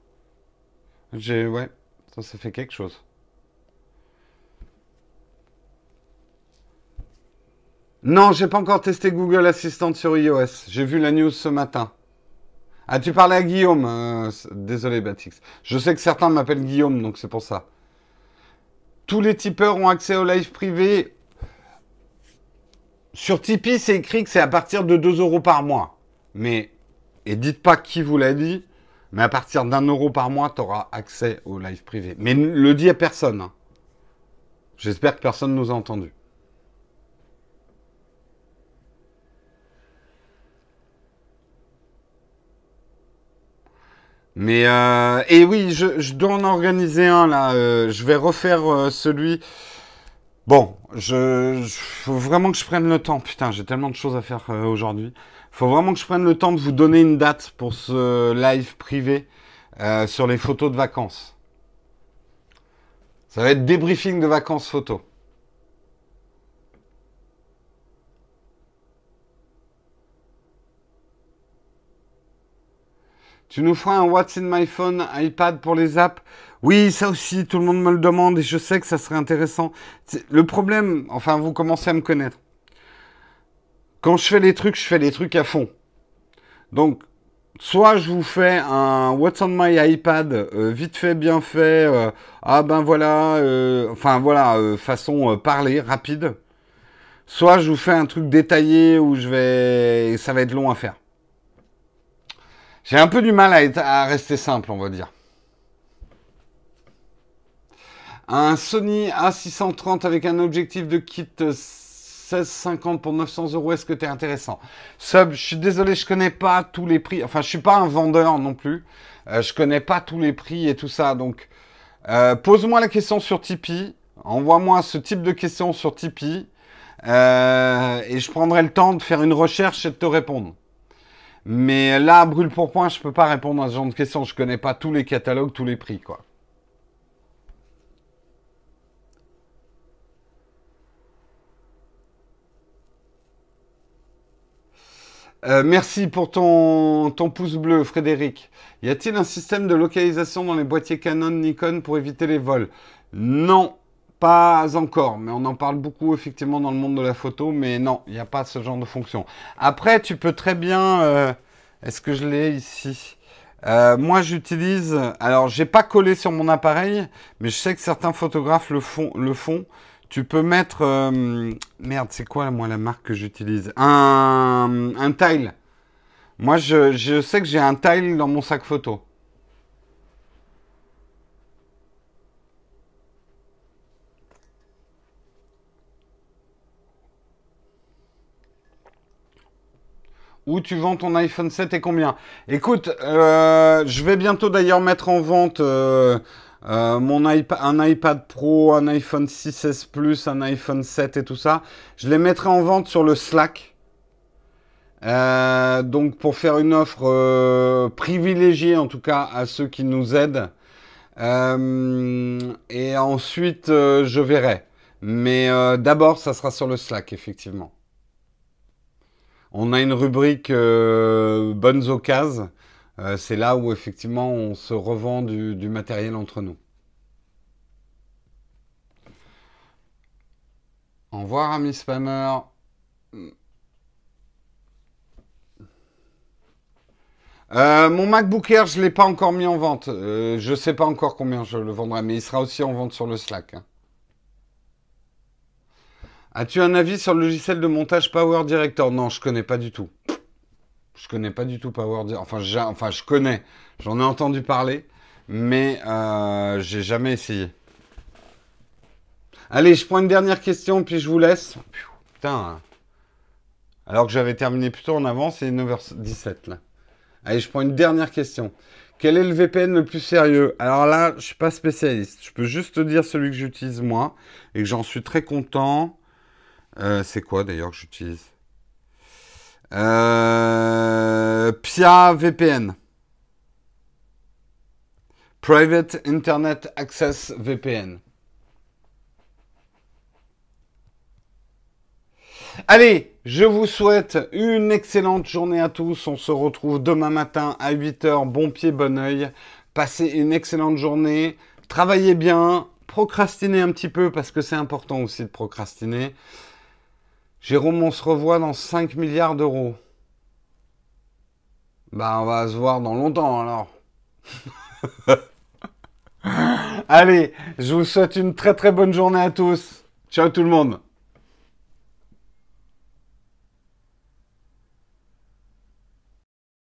J'ai, ouais, ça, ça fait quelque chose. Non, j'ai pas encore testé Google Assistant sur iOS. J'ai vu la news ce matin. Ah, tu parlais à Guillaume. Euh, désolé, Batix. Je sais que certains m'appellent Guillaume, donc c'est pour ça. Tous les tipeurs ont accès au live privé sur Tipeee, c'est écrit que c'est à partir de 2 euros par mois. Mais, et dites pas qui vous l'a dit, mais à partir d'un euro par mois, tu auras accès au live privé. Mais le dit à personne. Hein. J'espère que personne nous a entendu. Mais euh, et oui, je, dois en organiser un là. Euh, je vais refaire euh, celui Bon, je, faut vraiment que je prenne le temps. Putain, j'ai tellement de choses à faire euh, aujourd'hui. Faut vraiment que je prenne le temps de vous donner une date pour ce live privé euh, sur les photos de vacances. Ça va être débriefing de vacances photo. Tu nous feras un What's in my phone iPad pour les apps? Oui, ça aussi, tout le monde me le demande et je sais que ça serait intéressant. Le problème, enfin, vous commencez à me connaître. Quand je fais les trucs, je fais les trucs à fond. Donc, soit je vous fais un What's on my iPad, euh, vite fait, bien fait, euh, ah ben voilà, euh, enfin voilà, façon parler, rapide. Soit je vous fais un truc détaillé où je vais, ça va être long à faire. J'ai un peu du mal à, à rester simple, on va dire. Un Sony A630 avec un objectif de kit 1650 pour 900 euros, est-ce que tu es intéressant? Sub, je suis désolé, je connais pas tous les prix. Enfin, je suis pas un vendeur non plus. Euh, je connais pas tous les prix et tout ça. Donc, euh, pose-moi la question sur Tipeee. Envoie-moi ce type de questions sur Tipeee. Euh, et je prendrai le temps de faire une recherche et de te répondre. Mais là, brûle pour point, je ne peux pas répondre à ce genre de questions. Je ne connais pas tous les catalogues, tous les prix, quoi. Euh, merci pour ton, ton, pouce bleu, Frédéric. Y a-t-il un système de localisation dans les boîtiers Canon Nikon pour éviter les vols? Non, pas encore, mais on en parle beaucoup effectivement dans le monde de la photo, mais non, il n'y a pas ce genre de fonction. Après, tu peux très bien... Euh, est-ce que je l'ai ici? Euh, moi, j'utilise. Alors, j'ai pas collé sur mon appareil, mais je sais que certains photographes le font. Le font. Tu peux mettre. Euh, merde, c'est quoi moi la marque que j'utilise? Un, tile. Moi, je, je sais que j'ai un tile dans mon sac photo. Où tu vends ton iPhone 7 et combien Écoute, euh, je vais bientôt d'ailleurs mettre en vente euh, euh, mon iPad, un iPad Pro, un iPhone 6S Plus, un iPhone 7 et tout ça. Je les mettrai en vente sur le Slack. donc pour faire une offre privilégiée en tout cas à ceux qui nous aident. et ensuite je verrai. Mais d'abord ça sera sur le Slack effectivement. On a une rubrique euh, bonnes occasions. Euh, c'est là où effectivement on se revend du, matériel entre nous. Au revoir, ami spammer. Euh, mon MacBook Air, je ne l'ai pas encore mis en vente. je ne sais pas encore combien je le vendrai, mais il sera aussi en vente sur le Slack. Hein. As-tu un avis sur le logiciel de montage Power Director? Non, je connais pas du tout. Je connais pas du tout Power Director. Enfin, je connais. J'en ai entendu parler, mais euh, j'ai jamais essayé. Allez, je prends une dernière question, puis je vous laisse. Putain. Alors que j'avais terminé plutôt en avance, c'est 9h17 là. Allez, je prends une dernière question. Quel est le VPN le plus sérieux? Alors là, je suis pas spécialiste. Je peux juste te dire celui que j'utilise moi et que j'en suis très content. Euh, c'est quoi d'ailleurs que j'utilise? Euh, Pia VPN. Private Internet Access VPN. Allez, je vous souhaite une excellente journée à tous. On se retrouve demain matin à 8h. Bon pied, bon oeil. Passez une excellente journée. Travaillez bien. Procrastinez un petit peu parce que c'est important aussi de procrastiner. Jérôme, on se revoit dans 5 milliards d'euros. Bah, on va se voir dans longtemps alors. Allez, je vous souhaite une très très bonne journée à tous. Ciao tout le monde.